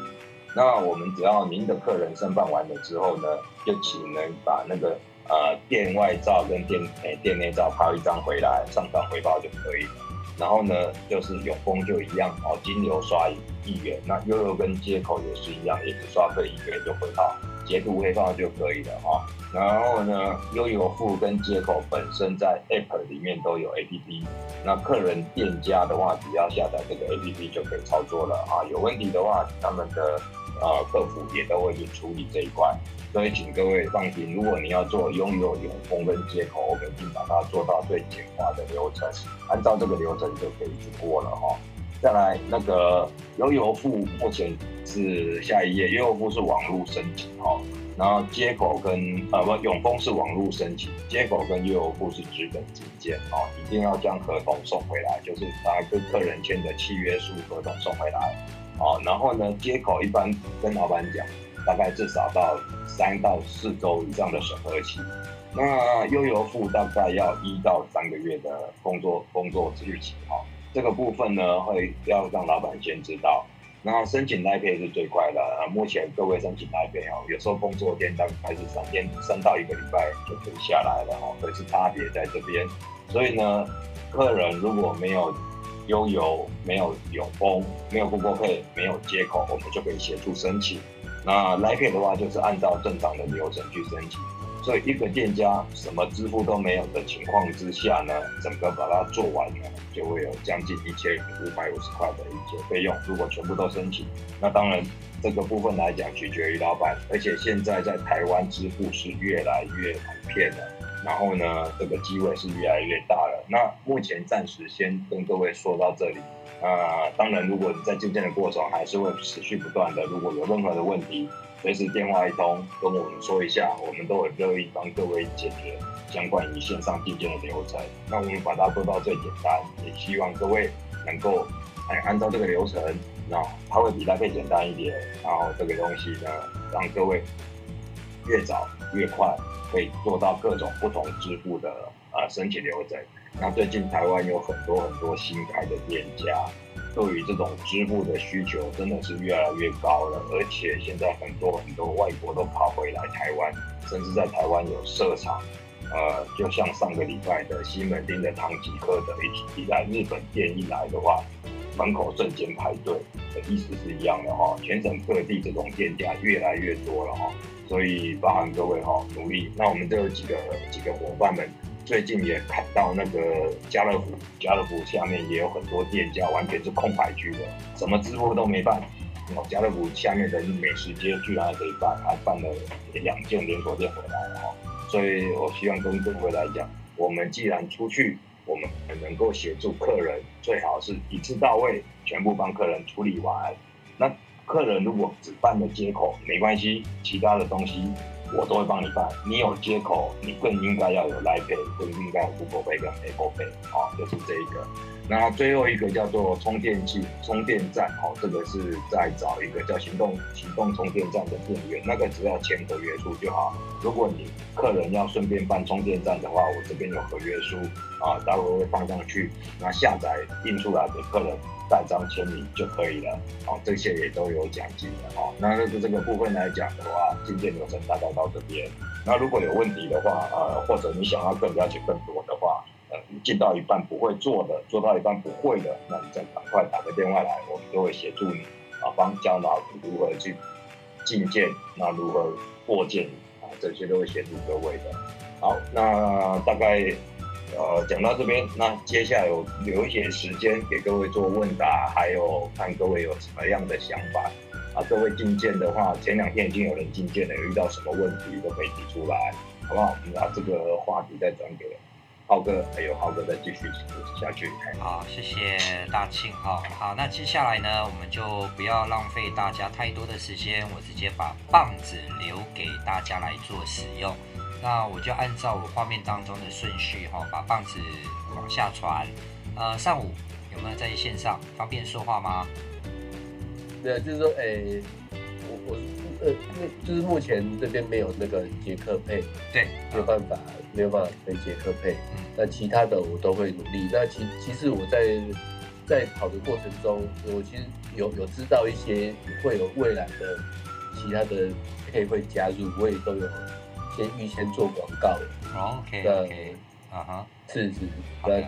那我们只要您的客人申办完了之后呢，就请能把那个呃店外照跟店诶、店内照拍一张回来，上传回报就可以了。然后呢，就是永丰就一样哦，金流刷一亿元，那悠悠跟接口也是一样，也只刷个一元就回报，截图回报就可以了哈。然后呢，悠悠付跟接口本身在 App 里面都有 APP，那客人店家的话，只要下载这个 APP 就可以操作了啊。有问题的话，他们的呃客服也都会去处理这一块。所以请各位放心，如果你要做拥有永丰跟接口，我肯定把它做到最简化的流程，按照这个流程就可以去过了哈。再来那个悠游付目前是下一页，悠游付是网络申请哈。然后接口跟呃不永丰是网络申请，接口跟悠游付是纸本寄件哦，一定要将合同送回来，就是把跟客人签的契约书合同送回来哦。然后呢，接口一般跟老板讲，大概至少到三到四周以上的审核期，那悠游付大概要一到三个月的工作工作日期哈、哦。这个部分呢，会要让老板先知道。那申请 Line Pay 是最快的！目前各位申请 Line Pay 哦，有时候工作天大概是三天，三到一个礼拜就可以下来了哦，所以是差别在这边。所以呢，客人如果没有拥有、没有永丰、没有 Google Pay、没有接口，我们就可以协助申请。那 Line Pay 的话，就是按照正常的流程去申请。所以一个店家什么支付都没有的情况之下呢，整个把它做完呢，就会有将近一千五百五十块的一些费用。如果全部都申请，那当然这个部分来讲取决于老板。而且现在在台湾支付是越来越普遍了，然后呢，这个机会是越来越大了。那目前暂时先跟各位说到这里。呃，当然如果你在进件的过程还是会持续不断的，如果有任何的问题。随时电话一通，跟我们说一下，我们都很乐意帮各位解决相关于线上进件的流程。那我们把它做到最简单，也希望各位能够哎按照这个流程，那它会比它更简单一点。然后这个东西呢，让各位越早越快可以做到各种不同支付的呃申请流程。那最近台湾有很多很多新开的店家。对于这种支付的需求真的是越来越高了，而且现在很多很多外国都跑回来台湾，甚至在台湾有设厂。呃，就像上个礼拜的西门町的唐吉诃德一一来日本店一来的话，门口瞬间排队的意思是一样的哈。全省各地这种店家越来越多了哈，所以包含各位哈努力。那我们这有几个几个伙伴们。最近也看到那个家乐福，家乐福下面也有很多店家，完全是空白区的，什么支付都没办。哦，家乐福下面的美食街居然还可以办，还办了两件连锁店回来了哈。所以我希望跟各位来讲，我们既然出去，我们能够协助客人，最好是一次到位，全部帮客人处理完。那客人如果只办了接口没关系，其他的东西我都会帮你办。你有接口，你更应该要有 Line Pay，更应该有 Google Pay 跟 Apple Pay，好，就是这一个。那最后一个叫做充电器、充电站，好，这个是在找一个叫行动行动充电站的店员，那个只要签合约书就好。如果你客人要顺便办充电站的话，我这边有合约书啊，待会会放上去，那下载印出来给客人盖章签名就可以了。好，这些也都有奖金的哦。那这个这个部分来讲的话，进店流程大概到这边。那如果有问题的话，呃，或者你想要更了解更多的话，进到一半不会做的，做到一半不会的，那你再赶快打个电话来，我们都会协助你啊，帮教导你如何去进件，那如何过件啊，这些都会协助各位的。好，那大概呃讲到这边，那接下来我留一些时间给各位做问答，还有看各位有什么样的想法啊。各位进件的话，前两天已经有人进件了，有遇到什么问题都可以提出来，好不好？那这个话题再转给。浩哥，还有浩哥再继续下去。好，谢谢大庆哈。好，那接下来呢，我们就不要浪费大家太多的时间，我直接把棒子留给大家来做使用。那我就按照我画面当中的顺序哈，把棒子往下传。呃，上午有没有在线上？方便说话吗？对，就是说，哎、欸，我我呃，那就是目前这边没有那个杰克配，对，没有办法。没有办法跟杰克配，那其他的我都会努力。那其其实我在在跑的过程中，我其实有有知道一些会有未来的其他的配会加入，我也都有先预先做广告。OK OK，啊哈，是是，那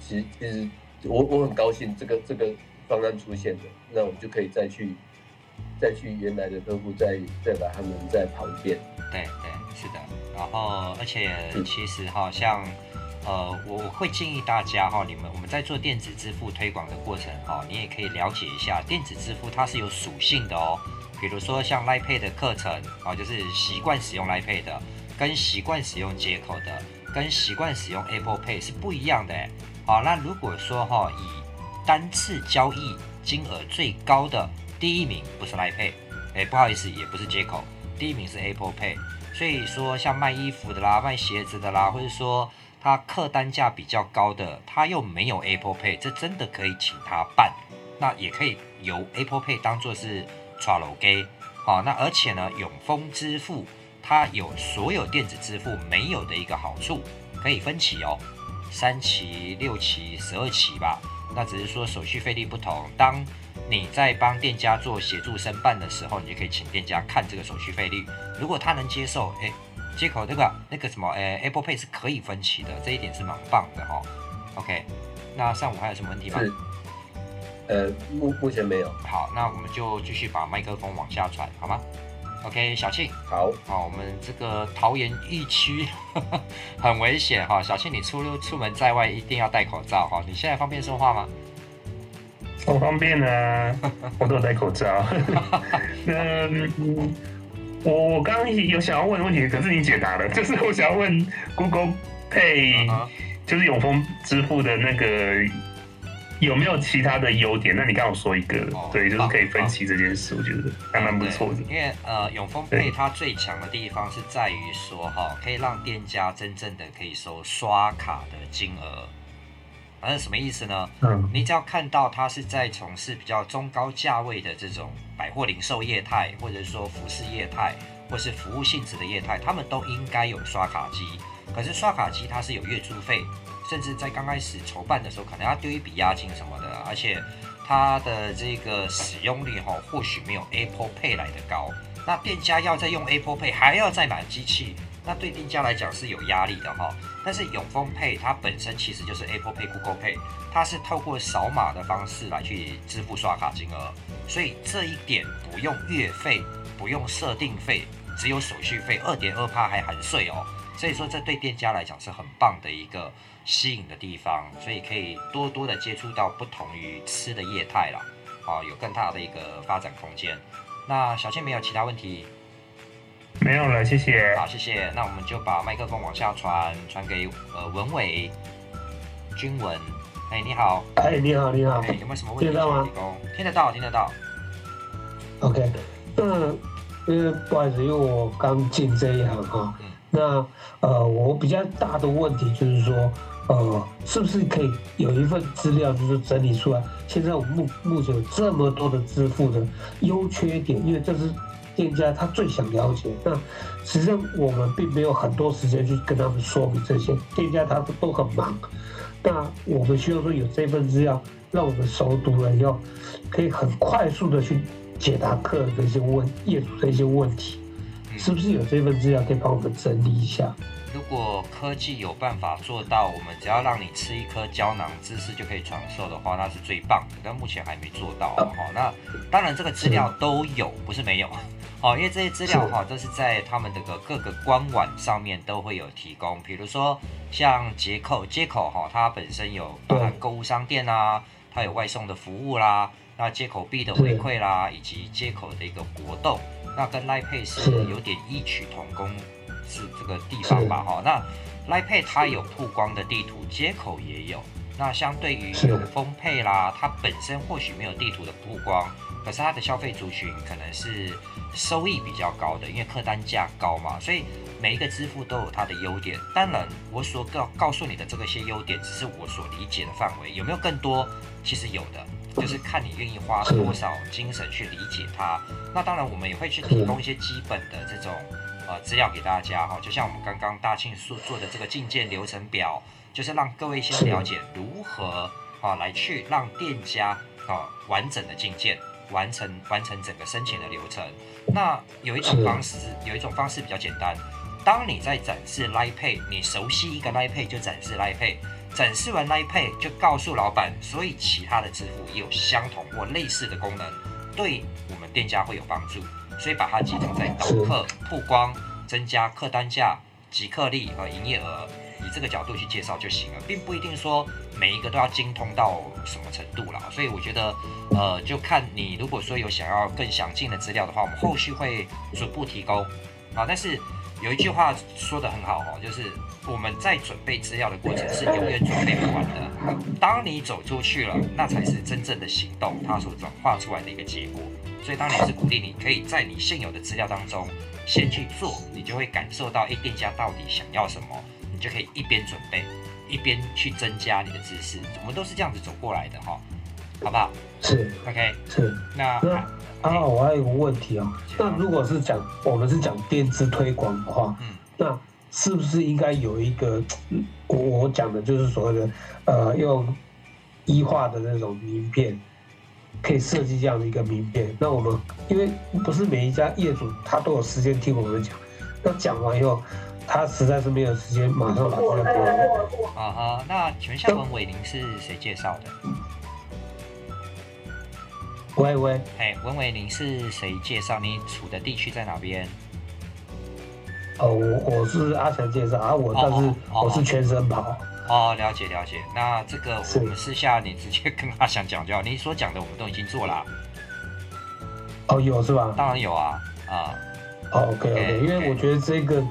其实其实我我很高兴这个这个方案出现的，那我就可以再去再去原来的客户再再把他们再跑一遍。对对，是的。然后，而且其实哈，像呃，我我会建议大家哈，你们我们在做电子支付推广的过程哈，你也可以了解一下电子支付它是有属性的哦。比如说像 l i Pay 的课程啊，就是习惯使用 l i Pay 的，跟习惯使用接口的，跟习惯使用 Apple Pay 是不一样的。好，那如果说哈，以单次交易金额最高的第一名不是 l i Pay，哎，不好意思，也不是接口，第一名是 Apple Pay。所以说，像卖衣服的啦、卖鞋子的啦，或者说他客单价比较高的，他又没有 Apple Pay，这真的可以请他办。那也可以由 Apple Pay 当做是 Tralo Gay。好，那而且呢，永丰支付它有所有电子支付没有的一个好处，可以分期哦，三期、六期、十二期吧。那只是说手续费率不同。当你在帮店家做协助申办的时候，你就可以请店家看这个手续费率。如果他能接受，哎，接口这个那个什么，哎，Apple Pay 是可以分期的，这一点是蛮棒的哈、哦。OK，那上午还有什么问题吗？呃，目目前没有。好，那我们就继续把麦克风往下传，好吗？OK，小庆，好，好，我们这个桃园疫区 <laughs> 很危险哈，小庆你出入出门在外一定要戴口罩哈。你现在方便说话吗？我方便啊，我都有戴口罩。<laughs> 嗯，我我刚刚有想要问的问题，可是你解答了，就是我想要问 Google Pay，就是永丰支付的那个有没有其他的优点？那你刚好说一个，对，就是可以分析这件事，我觉得还蛮不错的。因为呃，永丰 Pay 它最强的地方是在于说哈，可以让店家真正的可以收刷卡的金额。反正什么意思呢？嗯，你只要看到他是在从事比较中高价位的这种百货零售业态，或者说服饰业态，或是服务性质的业态，他们都应该有刷卡机。可是刷卡机它是有月租费，甚至在刚开始筹办的时候，可能要丢一笔押金什么的，而且它的这个使用率哈，或许没有 Apple Pay 来的高。那店家要再用 Apple Pay，还要再买机器。那对店家来讲是有压力的哈，但是永丰 Pay 它本身其实就是 Apple Pay、Google Pay，它是透过扫码的方式来去支付刷卡金额，所以这一点不用月费，不用设定费，只有手续费，二点二帕还含税哦，所以说这对店家来讲是很棒的一个吸引的地方，所以可以多多的接触到不同于吃的业态了，啊，有更大的一个发展空间。那小倩没有其他问题？没有了，谢谢。好，谢谢。那我们就把麦克风往下传，传给呃文伟、君文。哎，你好。哎，你好，你好。哎，有没有什么问题？听得到吗？听得到，听得到。OK，嗯，因为不好意思，因为我刚进这一行哈。那呃，我比较大的问题就是说，呃，是不是可以有一份资料，就是整理出来，现在我们目目前有这么多的支付的优缺点，因为这是店家他最想了解。那实际上我们并没有很多时间去跟他们说明这些，店家他都很忙。那我们需要说有这份资料，让我们熟读了以后，可以很快速的去解答客人的一些问业主的一些问题，是不是有这份资料可以帮我们整理一下？如果科技有办法做到，我们只要让你吃一颗胶囊，知识就可以传授的话，那是最棒的。但目前还没做到。哦，那当然这个资料都有，不是没有。哦，因为这些资料哈都是在他们这个各个官网上面都会有提供。比如说像街口，接口哈，它本身有包含购物商店啊，它有外送的服务啦，那接口币的回馈啦，以及接口的一个活动，那跟 Line Pay 是有点异曲同工，是这个地方吧哈。那 Line Pay 它有曝光的地图，接口也有。那相对于永丰 Pay 啦，它本身或许没有地图的曝光。可是它的消费族群可能是收益比较高的，因为客单价高嘛，所以每一个支付都有它的优点。当然，我所告告诉你的这个些优点，只是我所理解的范围，有没有更多？其实有的，就是看你愿意花多少精神去理解它。那当然，我们也会去提供一些基本的这种呃资料给大家哈，就像我们刚刚大庆所做的这个进件流程表，就是让各位先了解如何啊来去让店家啊完整的进件。完成完成整个申请的流程，那有一种方式，有一种方式比较简单。当你在展示 Line Pay，你熟悉一个 Line Pay 就展示 Line Pay，展示完 Line Pay 就告诉老板，所以其他的支付也有相同或类似的功能，对我们店家会有帮助。所以把它集中在导客、曝光、增加客单价、即客力和营业额。以这个角度去介绍就行了，并不一定说每一个都要精通到什么程度啦。所以我觉得，呃，就看你如果说有想要更详尽的资料的话，我们后续会逐步提供。啊，但是有一句话说得很好哦，就是我们在准备资料的过程是永远准备不完的。当你走出去了，那才是真正的行动，它所转化出来的一个结果。所以当然是鼓励你可以在你现有的资料当中先去做，你就会感受到，哎，店家到底想要什么。你就可以一边准备，一边去增加你的知识。我们都是这样子走过来的哈，好不好？是，OK，是。那那啊，我还有个问题哦。那如果是讲我们是讲电子推广的话，嗯，那是不是应该有一个我我讲的就是所谓的呃用一化的那种名片，可以设计这样的一个名片？那我们因为不是每一家业主他都有时间听我们讲，那讲完以后。他实在是没有时间马上把资料给我。啊哈，那请问一下文伟，林是谁介绍的？喂喂，哎，文伟，您是谁介绍？你处的地区在哪边？哦，我我是阿强介绍啊，我但是我是全身跑。哦，了解了解。那这个我们私下你直接跟他想讲就好，你所讲的我们都已经做了。哦，有是吧？当然有啊，啊。哦，OK OK，因为我觉得这个。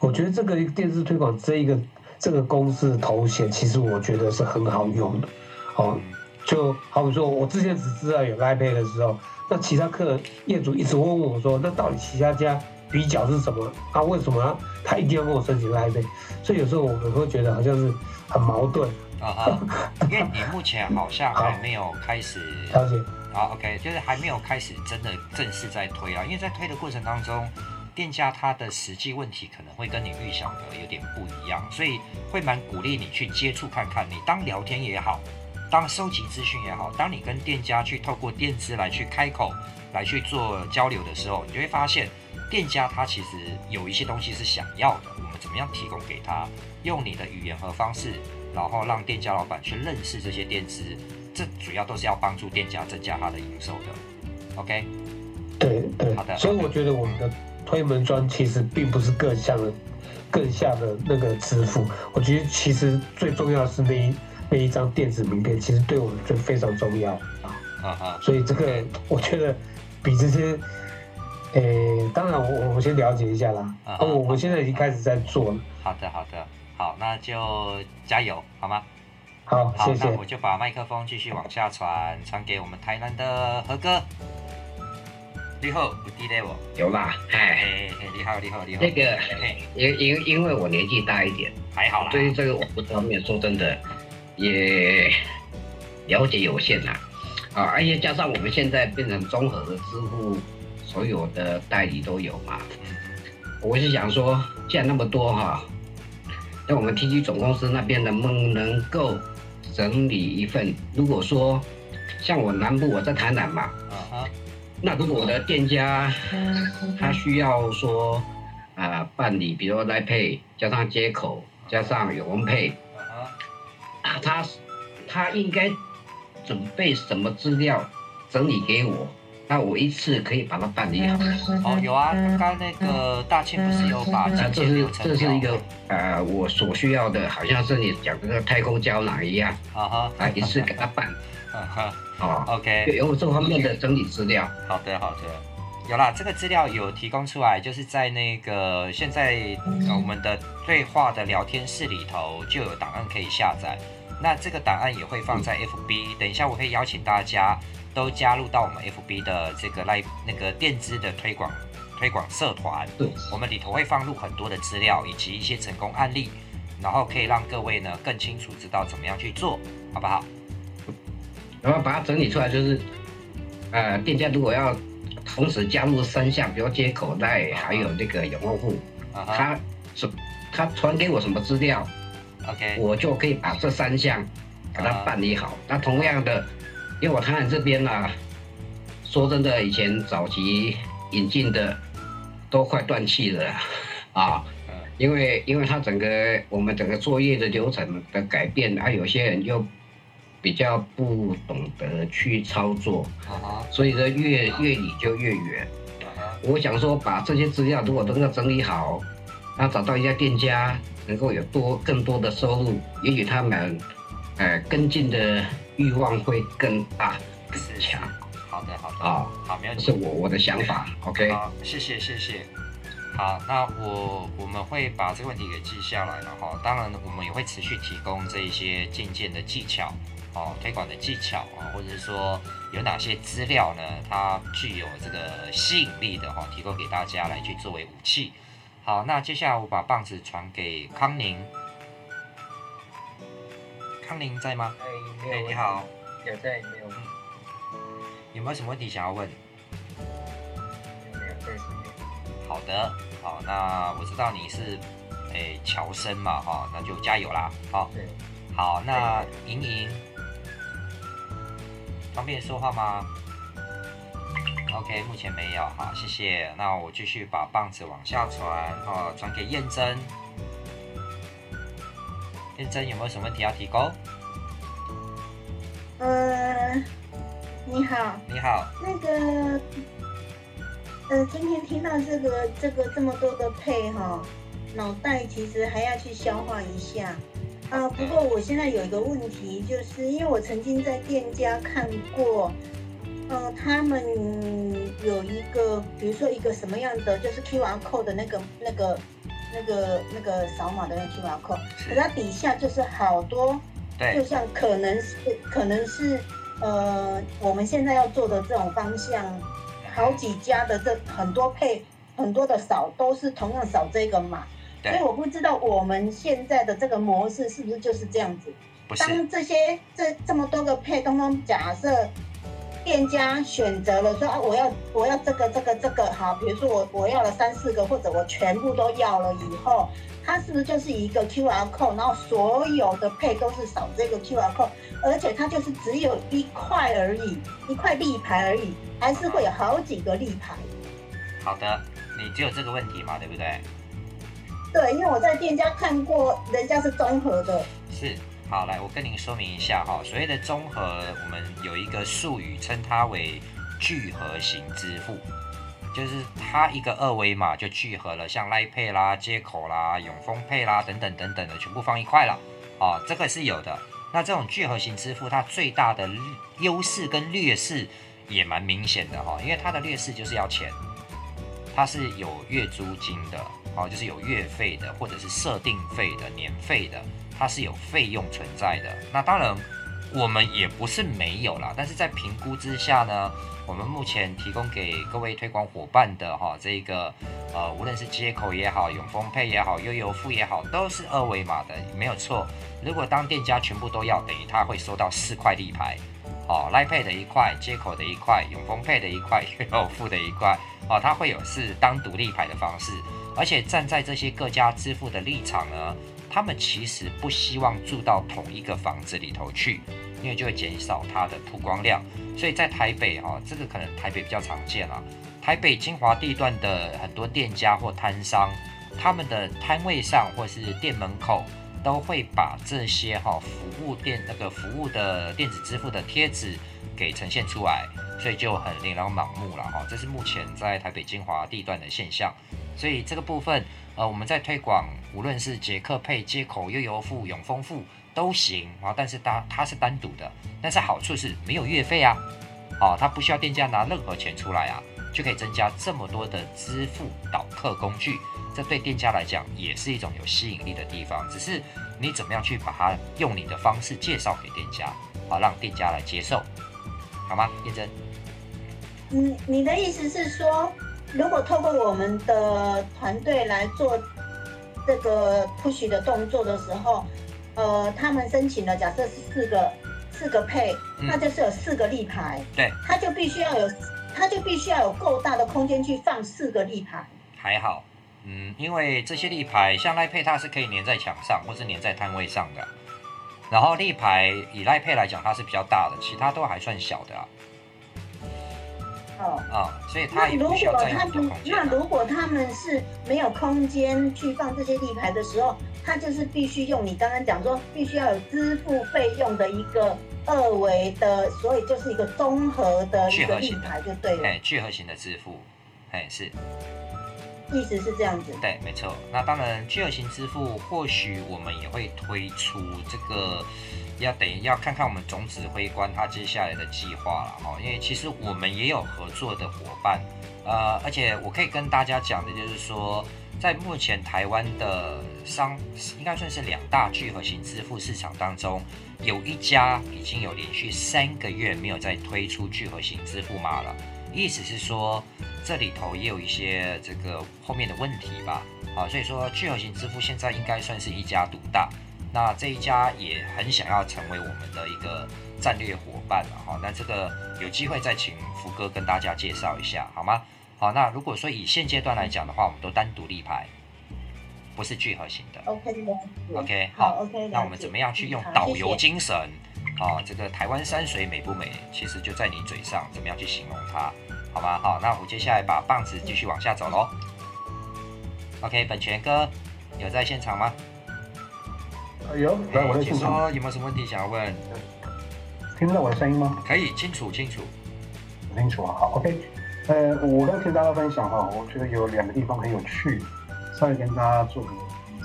我觉得这个电视推广这一个这个公司的头衔，其实我觉得是很好用的。哦，就好比说，我之前只知道有 Pay 的时候，那其他客人业主一直问我说，那到底其他家比较是什么？啊，为什么他一定要跟我申请 Line Pay？所以有时候我们会觉得好像是很矛盾。啊哈，因为你目前好像还没有开始了解。好，OK，就是还没有开始真的正式在推啊，因为在推的过程当中。店家他的实际问题可能会跟你预想的有点不一样，所以会蛮鼓励你去接触看看。你当聊天也好，当收集资讯也好，当你跟店家去透过电资来去开口来去做交流的时候，你就会发现店家他其实有一些东西是想要的。我们怎么样提供给他？用你的语言和方式，然后让店家老板去认识这些电资，这主要都是要帮助店家增加他的营收的。OK？对对，好的。所以我觉得我们的。推门砖其实并不是各项的、各项的那个支付，我觉得其实最重要的是那一那一张电子名片，其实对我们就非常重要啊啊啊！所以这个我觉得比这些，诶、欸，当然我我们先了解一下啦。啊，我们现在已经开始在做了。好的好的，好，那就加油好吗？好，好，谢谢。那我就把麦克风继续往下传，传给我们台南的何哥。你好，不记得我？有啦？哎，嘿嘿，你好，你好，你好。那个，因因因为我年纪大一点，还好啦。对于这个网络方面，说真的，也了解有限啦。啊，而且加上我们现在变成综合的支付，所有的代理都有嘛。我是想说，既然那么多哈，那我们 TG 总公司那边能不能够整理一份？如果说像我南部，我在台南嘛，啊那如果我的店家他需要说啊、呃、办理，比如说 Line Pay 加上接口加上永丰 Pay，啊他他应该准备什么资料整理给我？那我一次可以把它办理好。哦，有啊，刚刚那个大庆不是有把这这是这是一个呃我所需要的，好像是你讲的那个太空胶囊一样。啊哈，啊一次给他办。<laughs> 啊哈，哦，OK，有这方面的整理资料。好的，好的，有啦，这个资料有提供出来，就是在那个现在我们的对话的聊天室里头就有档案可以下载。那这个档案也会放在 FB，等一下我会邀请大家。都加入到我们 FB 的这个赖那个电资的推广推广社团，对我们里头会放入很多的资料以及一些成功案例，然后可以让各位呢更清楚知道怎么样去做，好不好？然后把它整理出来，就是呃，店家如果要同时加入三项，比如接口袋还有那个有用户，他什他传给我什么资料，OK，我就可以把这三项把它办理好。那同样的。因为我台南这边呢、啊，说真的，以前早期引进的都快断气了啊，因为因为它整个我们整个作业的流程的改变，啊，有些人就比较不懂得去操作，所以说越越理就越远。我想说，把这些资料如果能够整理好，那找到一家店家能够有多更多的收入，也许他们呃跟进的。欲望会更大更强。好的，好的，啊，好，没有问题。是我我的想法，OK。好，谢谢，谢谢。好，那我我们会把这个问题给记下来了哈。当然，我们也会持续提供这一些进件的技巧，哦，推广的技巧啊，或者是说有哪些资料呢？它具有这个吸引力的哈，提供给大家来去作为武器。好，那接下来我把棒子传给康宁。康宁在吗？哎、欸，你好。有在，没有。有没有什么问题想要问？没有，在好的，好，那我知道你是诶乔生嘛，哈，那就加油啦，好。对。好，那莹莹，方便说话吗？OK，目前没有，好，谢谢。那我继续把棒子往下传，哈，传给燕珍。燕珍有没有什么问题要提供？呃，你好。你好。那个，呃，今天听到这个这个这么多的配哈，脑袋其实还要去消化一下。啊、呃，不过我现在有一个问题，就是因为我曾经在店家看过，呃，他们有一个，比如说一个什么样的，就是 QR code 的那个那个。那个那个扫码的那个 QR code，可是它底下就是好多，对，就像可能是可能是呃我们现在要做的这种方向，好几家的这很多配很多的扫都是同样扫这个码，所以我不知道我们现在的这个模式是不是就是这样子？当这些这这么多个配，通通假设。店家选择了说啊，我要我要这个这个这个好，比如说我我要了三四个，或者我全部都要了以后，它是不是就是一个 QR code，然后所有的配都是扫这个 QR code，而且它就是只有一块而已，一块立牌而已，还是会有好几个立牌？好的，你只有这个问题嘛，对不对？对，因为我在店家看过，人家是综合的。是。好，来，我跟您说明一下哈，所谓的综合，我们有一个术语称它为聚合型支付，就是它一个二维码就聚合了，像 Line Pay 啦、接口啦、永丰 Pay 啦等等等等的，全部放一块了，啊，这个是有的。那这种聚合型支付，它最大的优势跟劣势也蛮明显的哈，因为它的劣势就是要钱，它是有月租金的，哦，就是有月费的，或者是设定费的、年费的。它是有费用存在的，那当然，我们也不是没有啦，但是在评估之下呢，我们目前提供给各位推广伙伴的哈，这个呃，无论是接口也好，永丰配也好，悠游付也好，都是二维码的，没有错。如果当店家全部都要，等于他会收到四块立牌，哦，Line Pay 的一块，接口的一块，永丰配的一块，悠游付的一块，哦，它会有是当独立牌的方式，而且站在这些各家支付的立场呢。他们其实不希望住到同一个房子里头去，因为就会减少它的曝光量。所以在台北哈，这个可能台北比较常见啊。台北精华地段的很多店家或摊商，他们的摊位上或是店门口都会把这些哈服务店那个服务的电子支付的贴纸给呈现出来，所以就很琳琅满目了哈。这是目前在台北精华地段的现象。所以这个部分。呃，我们在推广，无论是捷克配接口、悠游付、永丰付都行啊，但是它它是单独的，但是好处是没有月费啊，啊，它不需要店家拿任何钱出来啊，就可以增加这么多的支付导客工具，这对店家来讲也是一种有吸引力的地方，只是你怎么样去把它用你的方式介绍给店家，啊，让店家来接受，好吗？燕珍，你，你的意思是说？如果透过我们的团队来做这个 push 的动作的时候，呃，他们申请了，假设是四个四个配，那就是有四个立牌，对，他就必须要有，他就必须要有够大的空间去放四个立牌。还好，嗯，因为这些立牌像 Line Pay 它是可以粘在墙上或是粘在摊位上的，然后立牌以 Line Pay 来讲它是比较大的，其他都还算小的啊。哦啊，所以他也不需要占用空间。那如果他们是没有空间去放这些立牌的时候，他就是必须用你刚刚讲说，必须要有支付费用的一个二维的，所以就是一个综合的一个立牌就对了。哎，聚合型的支付，哎是，意思是这样子。对，没错。那当然，聚合型支付或许我们也会推出这个。要等于要看看我们总指挥官他接下来的计划了哈，因为其实我们也有合作的伙伴，呃，而且我可以跟大家讲的就是说，在目前台湾的商应该算是两大聚合型支付市场当中，有一家已经有连续三个月没有再推出聚合型支付码了，意思是说这里头也有一些这个后面的问题吧，好，所以说聚合型支付现在应该算是一家独大。那这一家也很想要成为我们的一个战略伙伴了哈，那这个有机会再请福哥跟大家介绍一下好吗？好，那如果说以现阶段来讲的话，我们都单独立牌，不是聚合型的。OK OK 好，好 OK。那我们怎么样去用导游精神啊？这个台湾山水美不美？其实就在你嘴上，怎么样去形容它？好吗？好，那我接下来把棒子继续往下走喽。OK，本泉哥有在现场吗？有，来我的现场。有没有什么问题想要问？听得到我的声音吗？可以，清楚清楚。清楚啊，好，OK。呃，我刚听大家分享哈，我觉得有两个地方很有趣，稍微跟大家做个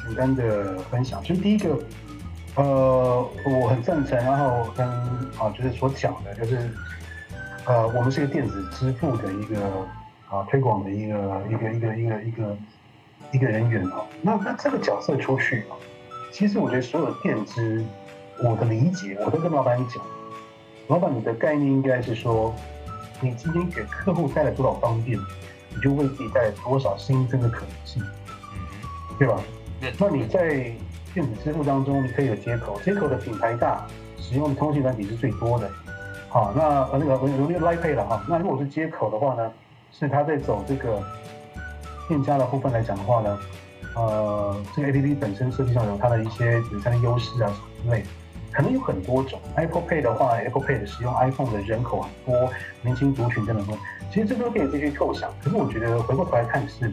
简单的分享。就第一个，呃，我很赞成，然后跟啊，就是所讲的，就是呃，我们是一个电子支付的一个啊推广的一个一个一个一个一个一个人员哦。那那这个角色出去。其实我觉得所有的电支，我的理解，我都跟老板讲，老板你的概念应该是说，你今天给客户带来多少方便，你就为自己带来多少新增的可能性，对吧？那你在电子支付当中，你可以有接口，接口的品牌大，使用的通信软体是最多的。好，那呃那个我有那个 Line Pay 了哈，那如果是接口的话呢，是他在走这个店家的部分来讲的话呢。呃，这个 A P P 本身设计上有它的一些简单的优势啊，什么之类的，可能有很多种。Apple Pay 的话，Apple Pay 的使用 iPhone 的人口很多，年轻族群等等。其实这都可以继续构想。可是我觉得回过头来看是，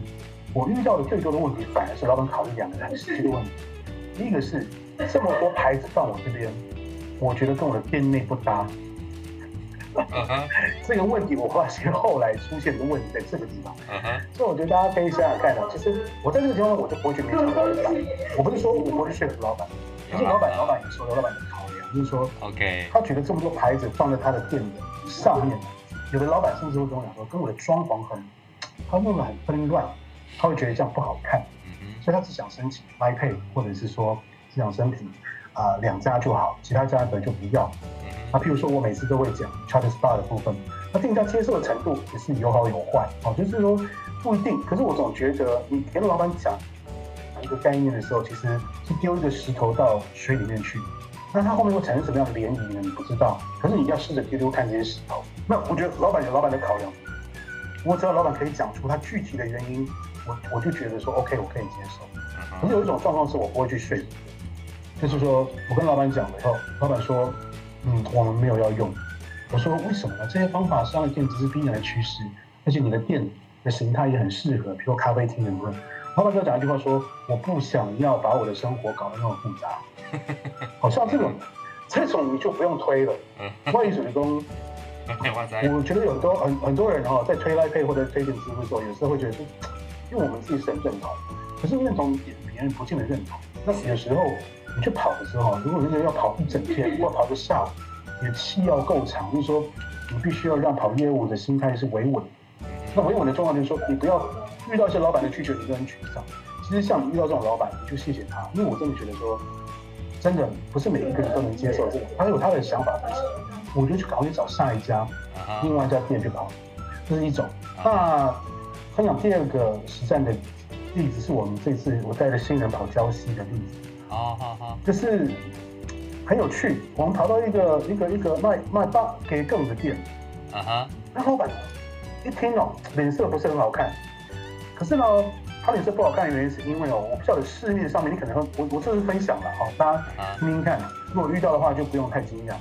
我遇到的最多的问题，反而是老板考虑两个很实际的问题。第一个是这么多牌子放我这边，我觉得跟我的店内不搭。Uh. 这个问题我发现后来出现的问题在这个地方，uh. 所以我觉得大家可以想想看啊，其实我在这个地方我就不会去勉强老板，我不是说我不会去说服老板，可是老板老板也说了老板的考量，就是说，OK，他觉得这么多牌子放在他的店的上面，有的老板甚至会跟我讲说，跟我的装潢很，他弄得很纷乱，他会觉得这样不好看，所以他只想申请 Pay 或者是说只想申请啊、呃、两家就好，其他家的就不要。那譬如说我每次都会讲 Charter Spa 的部分，那店家接受的程度也是有好有坏，哦，就是说不一定。可是我总觉得你跟老板讲一个概念的时候，其实是丢一个石头到水里面去，那它后面会产生什么样的涟漪呢？你不知道。可是你要试着丢丢看这些石头。那我觉得老板有老板的考量，我只要老板可以讲出他具体的原因，我我就觉得说 OK，我可以接受。可是有一种状况是我不会去说服，就是说我跟老板讲了以后，老板说。嗯，我们没有要用。我说为什么呢？这些方法商业店只是必然的趋势，而且你的店的形态也很适合，比如说咖啡厅的。老板就讲一句话说：“我不想要把我的生活搞得那么复杂。<laughs> ”好像这种，这种你就不用推了。外语水工，<laughs> 我觉得有很多很很多人哈，在推 Line Pay 或者推电子支付的时候，有时候会觉得说，因为我们自己是很认同，可是认同点别人不见得认同。那有时候。你去跑的时候，如果那个要跑一整天，或跑个下午，你的气要够长，就是说你必须要让跑业务的心态是维稳。那维稳的状况就是说，你不要遇到一些老板的拒绝，你就很沮丧。其实像你遇到这种老板，你就谢谢他，因为我真的觉得说，真的不是每一个人都能接受这个，他有他的想法。我就去赶快去找下一家，另外一家店去跑，这是一种。那分享第二个实战的例子，是我们这次我带着新人跑礁溪的例子。好好好，就是很有趣。我们跑到一个一个一个卖卖八给更的店，啊哈，那老板一听哦，脸色不是很好看。可是呢，他脸色不好看的原因是因为哦，我不晓得市面上面你可能会，我我这是分享了哈，大家听听看。如果遇到的话就不用太惊讶。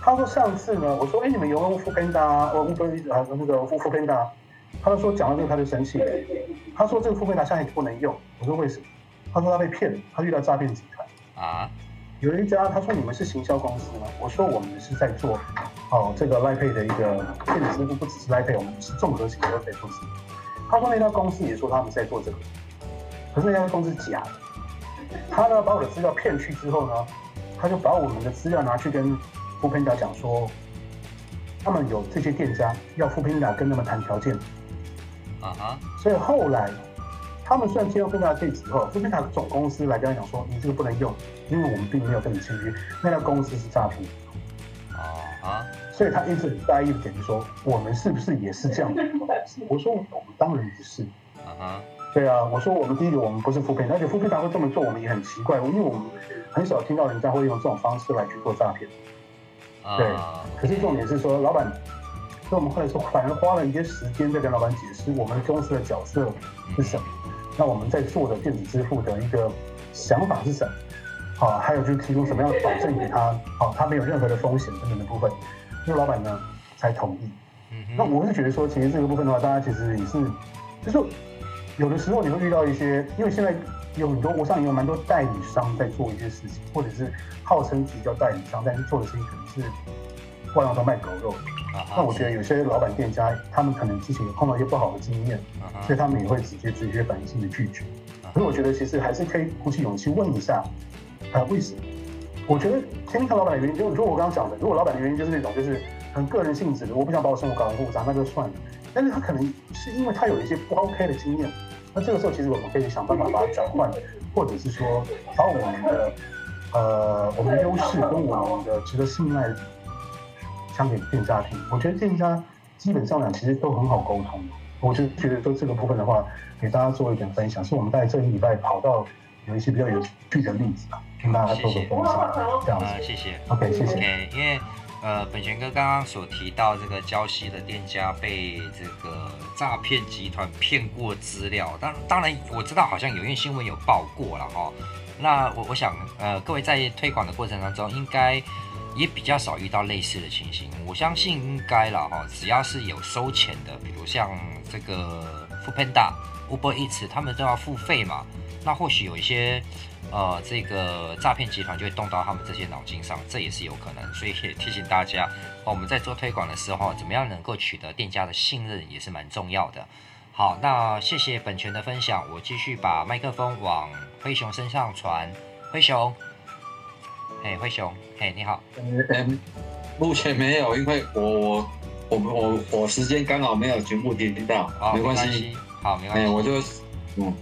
他说上次呢，我说哎，你们有用 foodpanda 啊，哦 Uber 啊那个 foodpanda，他就说讲到这个他就生气了。他说这个 foodpanda 现在不能用。我说为什么？他说他被骗，他遇到诈骗集团啊。有一家他说，你们是行销公司吗？我说我们是在做哦这个 Line Pay 的一个电子支付，不只是 Line Pay，我们是综合型的 Pay 公司。他说那家公司也说他们在做这个，可是那家公司假的。他呢把我的资料骗去之后呢，他就把我们的资料拿去跟 foodpanda 讲说，他们有这些店家要 foodpanda 跟他们谈条件。啊哈。所以后来。他们虽然接到 foodpanda 这之后，foodpanda 总公司来跟他讲说，你这个不能用，因为我们并没有跟你签约，那家公司是诈骗。啊啊！所以他一直很在意的点就是说，我们是不是也是这样的公司？<laughs> 我说我们当然不是。啊哈！对啊，我说我们第一个我们不是 foodpanda，而且 foodpanda 会这么做，我们也很奇怪，因为我们很少听到人家会用这种方式来去做诈骗。对。可是重点是说，老板，所以我们后来说，反而花了一些时间在跟老板解释我们公司的角色是什么。那我们在做的电子支付的一个想法是什么？好，还有就是提供什么样的保证给他？好，他没有任何的风险等等的部分，那老板呢才同意。那我是觉得说，其实这个部分的话，大家其实也是，就是有的时候你会遇到一些，因为现在有很多，我上有蛮多代理商在做一些事情，或者是号称自己叫代理商，但是做的事情可能是外行都卖狗肉。那我觉得有些老板店家，他们可能之前有碰到一些不好的经验，所以他们也会直接直接反应性的拒绝。所以我觉得其实还是可以鼓起勇气问一下，呃，为什么？我觉得天天看老板的原因，就如果我刚刚讲的，如果老板的原因就是那种就是很个人性质的，我不想把我生活搞得复杂，那就算了。但是他可能是因为他有一些不 OK 的经验，那这个时候其实我们可以想办法把它转换，或者是说把我们的呃我们的优势跟我们的值得信赖。相给店家听，我觉得店家基本上呢，其实都很好沟通。我就觉得说这个部分的话，给大家做一点分享，是我们在这一礼拜跑到有一些比较有趣的例子啊，跟大家做个分享。这样子，谢谢。OK，谢谢。OK，因为呃，本权哥刚刚所提到这个礁溪的店家被这个诈骗集团骗过资料，当当然我知道好像有一新闻有报过了哈。那我我想呃，各位在推广的过程当中应该。也比较少遇到类似的情形，我相信应该了哈。只要是有收钱的，比如像这个 f o o p a n d a Uber Eats，他们都要付费嘛。那或许有一些呃，这个诈骗集团就会动到他们这些脑筋上，这也是有可能。所以也提醒大家，我们在做推广的时候，怎么样能够取得店家的信任，也是蛮重要的。好，那谢谢本权的分享，我继续把麦克风往灰熊身上传，灰熊。哎，灰熊，哎，你好。嗯嗯，<laughs> 目前没有，因为我我我我我时间刚好没有全部听到，哦、没关系，好，没关系。我就嗯，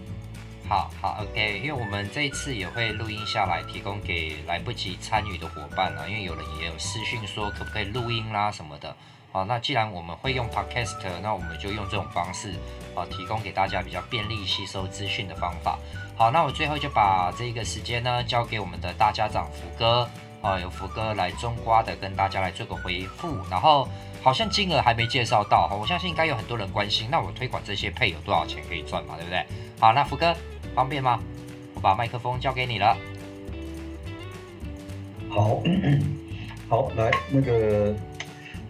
好好，OK，因为我们这一次也会录音下来，提供给来不及参与的伙伴啊，因为有人也有私讯说可不可以录音啦什么的。好，那既然我们会用 Podcast，那我们就用这种方式啊，提供给大家比较便利吸收资讯的方法。好，那我最后就把这个时间呢交给我们的大家长福哥啊，由福哥来中瓜的跟大家来做个回复，然后好像金额还没介绍到哈，我相信应该有很多人关心，那我推广这些配有多少钱可以赚嘛，对不对？好，那福哥。方便吗？我把麦克风交给你了。好，<coughs> 好，来，那个，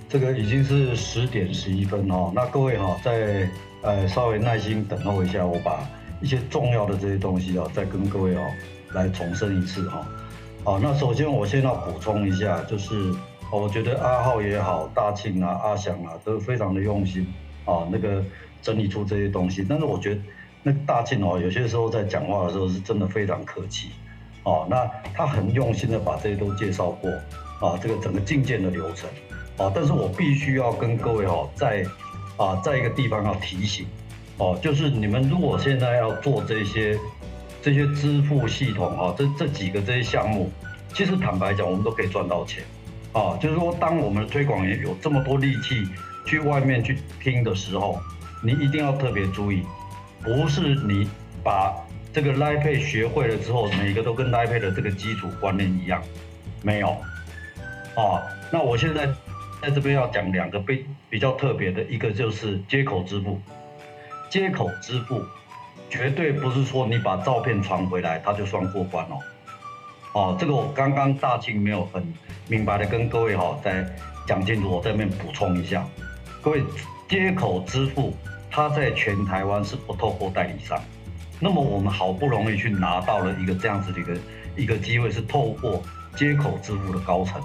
这个已经是十点十一分哦。那各位哈，再呃稍微耐心等候一下，我把一些重要的这些东西啊，再跟各位哦来重申一次哈。好，那首先我先要补充一下，就是我觉得阿浩也好，大庆啊、阿翔啊，都非常的用心啊，那个整理出这些东西，但是我觉得。那个大庆哦，有些时候在讲话的时候是真的非常客气，哦，那他很用心的把这些都介绍过，啊，这个整个进阶的流程，啊，但是我必须要跟各位哦，在啊，在一个地方要提醒，哦，就是你们如果现在要做这些这些支付系统啊，这这几个这些项目，其实坦白讲，我们都可以赚到钱，啊，就是说，当我们的推广员有这么多力气去外面去听的时候，你一定要特别注意。不是你把这个 l i p a 学会了之后，每个都跟 l i p a 的这个基础观念一样，没有，啊，那我现在在这边要讲两个比比较特别的，一个就是接口支付，接口支付绝对不是说你把照片传回来，它就算过关哦，哦，这个我刚刚大庆没有很明白的跟各位哈再讲清楚，我这边补充一下，各位接口支付。他在全台湾是不透过代理商，那么我们好不容易去拿到了一个这样子的一个一个机会，是透过接口支付的高层，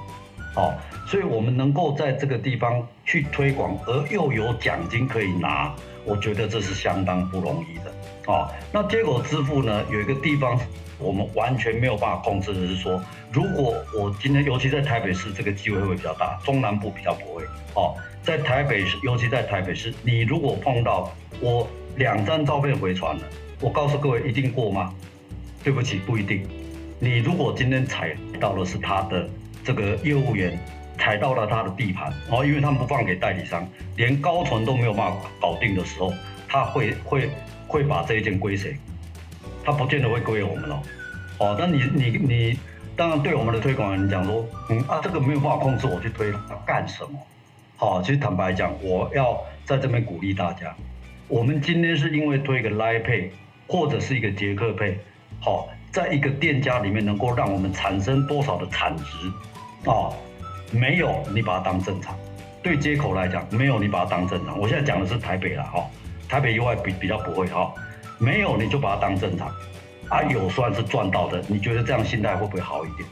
哦，所以我们能够在这个地方去推广，而又有奖金可以拿，我觉得这是相当不容易的，哦，那接口支付呢，有一个地方我们完全没有办法控制的是说，如果我今天尤其在台北市，这个机会会比较大，中南部比较不会，哦。在台北市，尤其在台北市，你如果碰到我两张照片回传了，我告诉各位一定过吗？对不起，不一定。你如果今天踩到的是他的这个业务员，踩到了他的地盘，哦，因为他们不放给代理商，连高层都没有办法搞定的时候，他会会会把这一件归谁？他不见得会归我们哦。哦，那你你你，当然对我们的推广人讲说，嗯啊，这个没有办法控制我去推，要干什么？好，其实坦白讲，我要在这边鼓励大家。我们今天是因为推一个 Line Pay 或者是一个捷克 Pay，好，在一个店家里面能够让我们产生多少的产值啊？没有，你把它当正常。对接口来讲，没有，你把它当正常。我现在讲的是台北了哈，台北以外比比较不会哈。没有，你就把它当正常。啊，有算是赚到的，你觉得这样心态会不会好一点？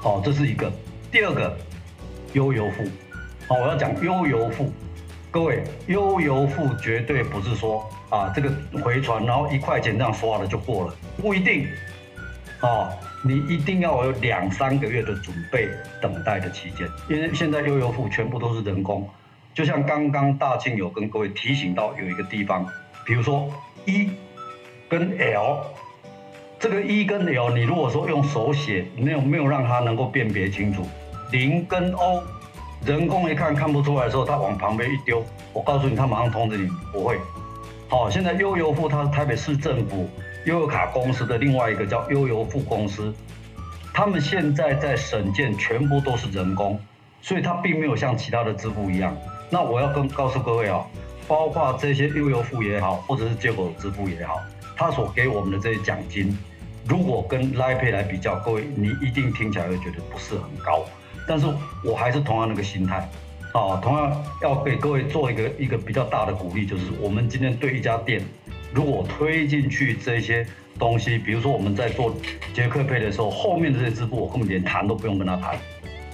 好，这是一个。第二个，悠游付。好，我要讲悠游付，各位悠游付绝对不是说啊这个回传然后一块钱这样刷了就过了，不一定，啊你一定要有两三个月的准备等待的期间，因为现在悠游付全部都是人工，就像刚刚大庆有跟各位提醒到有一个地方，比如说 E 跟 L，这个 E 跟 L 你如果说用手写没有没有让它能够辨别清楚，零跟 O。人工一看看不出来的时候，他往旁边一丢，我告诉你，他马上通知你不会。好，现在悠游付它是台北市政府悠游卡公司的另外一个叫悠游付公司，他们现在在审件全部都是人工，所以它并没有像其他的支付一样。那我要跟告诉各位啊，包括这些悠游付也好，或者是接口支付也好，他所给我们的这些奖金，如果跟 Line Pay 来比较，各位你一定听起来会觉得不是很高。但是我还是同样那个心态，啊，同样要给各位做一个一个比较大的鼓励，就是我们今天对一家店，如果推进去这些东西，比如说我们在做捷克配的时候，后面的这些支付我根本连谈都不用跟他谈，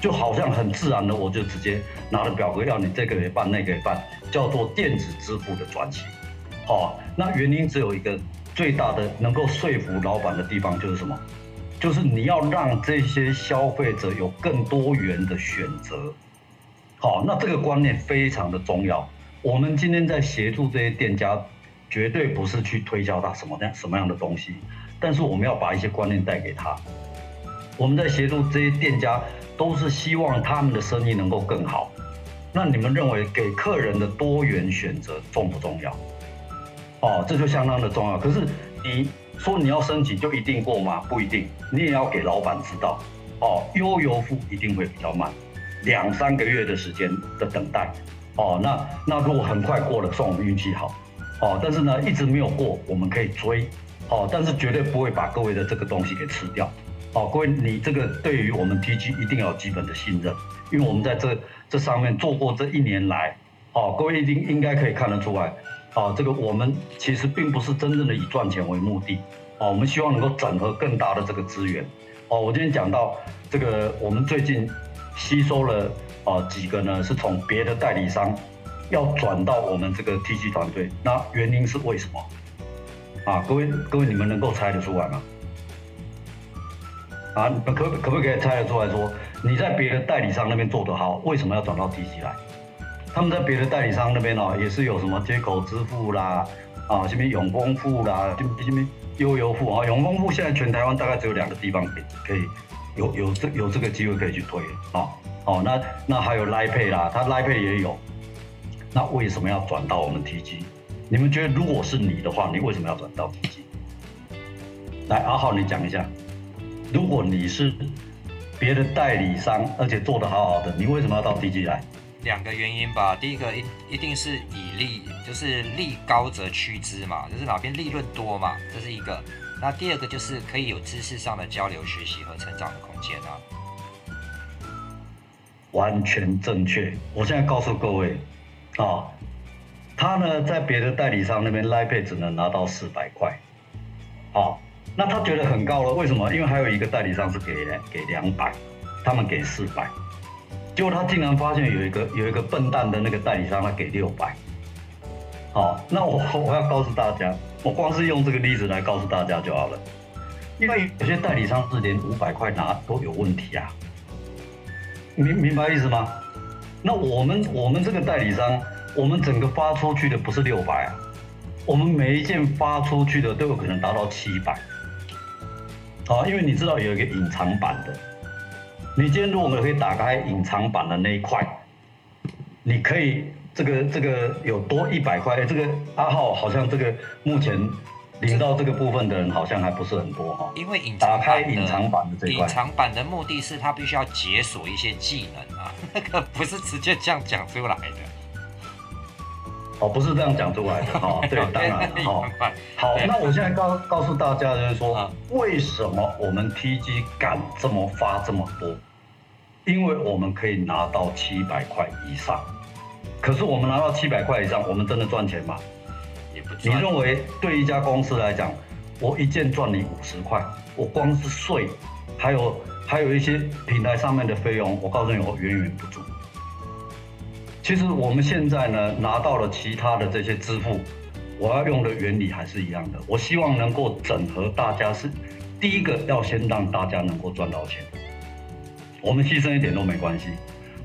就好像很自然的我就直接拿了表格要你这个也办那个也办，叫做电子支付的转型，哦，那原因只有一个最大的能够说服老板的地方就是什么？就是你要让这些消费者有更多元的选择，好，那这个观念非常的重要。我们今天在协助这些店家绝对不是去推销他什么样什么样的东西，但是我们要把一些观念带给他。我们在协助这些店家，都是希望他们的生意能够更好。那你们认为给客人的多元选择重不重要？哦，这就相当的重要。可是你说你要升级就一定过吗？不一定，你也要给老板知道。哦，悠游付一定会比较慢，两三个月的时间的等待。哦，那那如果很快过了，算我们运气好。哦，但是呢，一直没有过，我们可以追。哦，但是绝对不会把各位的这个东西给吃掉。哦，各位，你这个对于我们 TG 一定要有基本的信任，因为我们在这这上面做过这一年来，哦，各位一定应该可以看得出来，哦，这个我们其实并不是真正的以赚钱为目的，哦，我们希望能够整合更大的这个资源，哦，我今天讲到这个，我们最近吸收了哦几个呢，是从别的代理商要转到我们这个 TG 团队，那原因是为什么？啊，各位各位，你们能够猜得出来吗？啊，可可不可以猜得出来说，你在别的代理商那边做得好，为什么要转到 TG 来？他们在别的代理商那边哦，也是有什么接口支付啦，啊，这边永丰付啦，这这边悠游付啊，永丰付现在全台湾大概只有两个地方可以可以有有这有这个机会可以去推啊，哦，那那还有 Line Pay 啦，他 Line Pay 也有，那为什么要转到我们 TG？你们觉得如果是你的话，你为什么要转到 TG？来，阿浩你讲一下。如果你是别的代理商，而且做得好好的，你为什么要到 TG 来？两个原因吧。第一个一一定是以利，就是利高则趋之嘛，就是哪边利润多嘛，这是一个。那第二个就是可以有知识上的交流、学习和成长的空间啊。完全正确。我现在告诉各位，啊、哦，他呢在别的代理商那边 Lipay 只能拿到四百块，哦。那他觉得很高了，为什么？因为还有一个代理商是给给两百，他们给四百，结果他竟然发现有一个有一个笨蛋的那个代理商，他给六百。好，那我我要告诉大家，我光是用这个例子来告诉大家就好了，因为有些代理商是连五百块拿都有问题啊，明明白意思吗？那我们我们这个代理商，我们整个发出去的不是六百啊，我们每一件发出去的都有可能达到七百。啊，因为你知道有一个隐藏版的，你今天如果我们可以打开隐藏版的那一块，你可以这个这个有多一百块，哎，这个阿浩好像这个目前领到这个部分的人好像还不是很多哈。因为隐打开隐藏版的这一块，隐藏版的目的是他必须要解锁一些技能啊，<laughs> 那个不是直接这样讲出来的。哦，不是这样讲出来的 <laughs> 哈，对，当然了哈。好，那我现在告告诉大家就是说，为什么我们 TG 敢这么发这么多？因为我们可以拿到七百块以上。可是我们拿到七百块以上，我们真的赚钱吗？也不赚。你认为对一家公司来讲，我一件赚你五十块，我光是税，还有还有一些平台上面的费用，我告诉你，我远远不足。其实我们现在呢，拿到了其他的这些支付，我要用的原理还是一样的。我希望能够整合大家，是第一个要先让大家能够赚到钱，我们牺牲一点都没关系，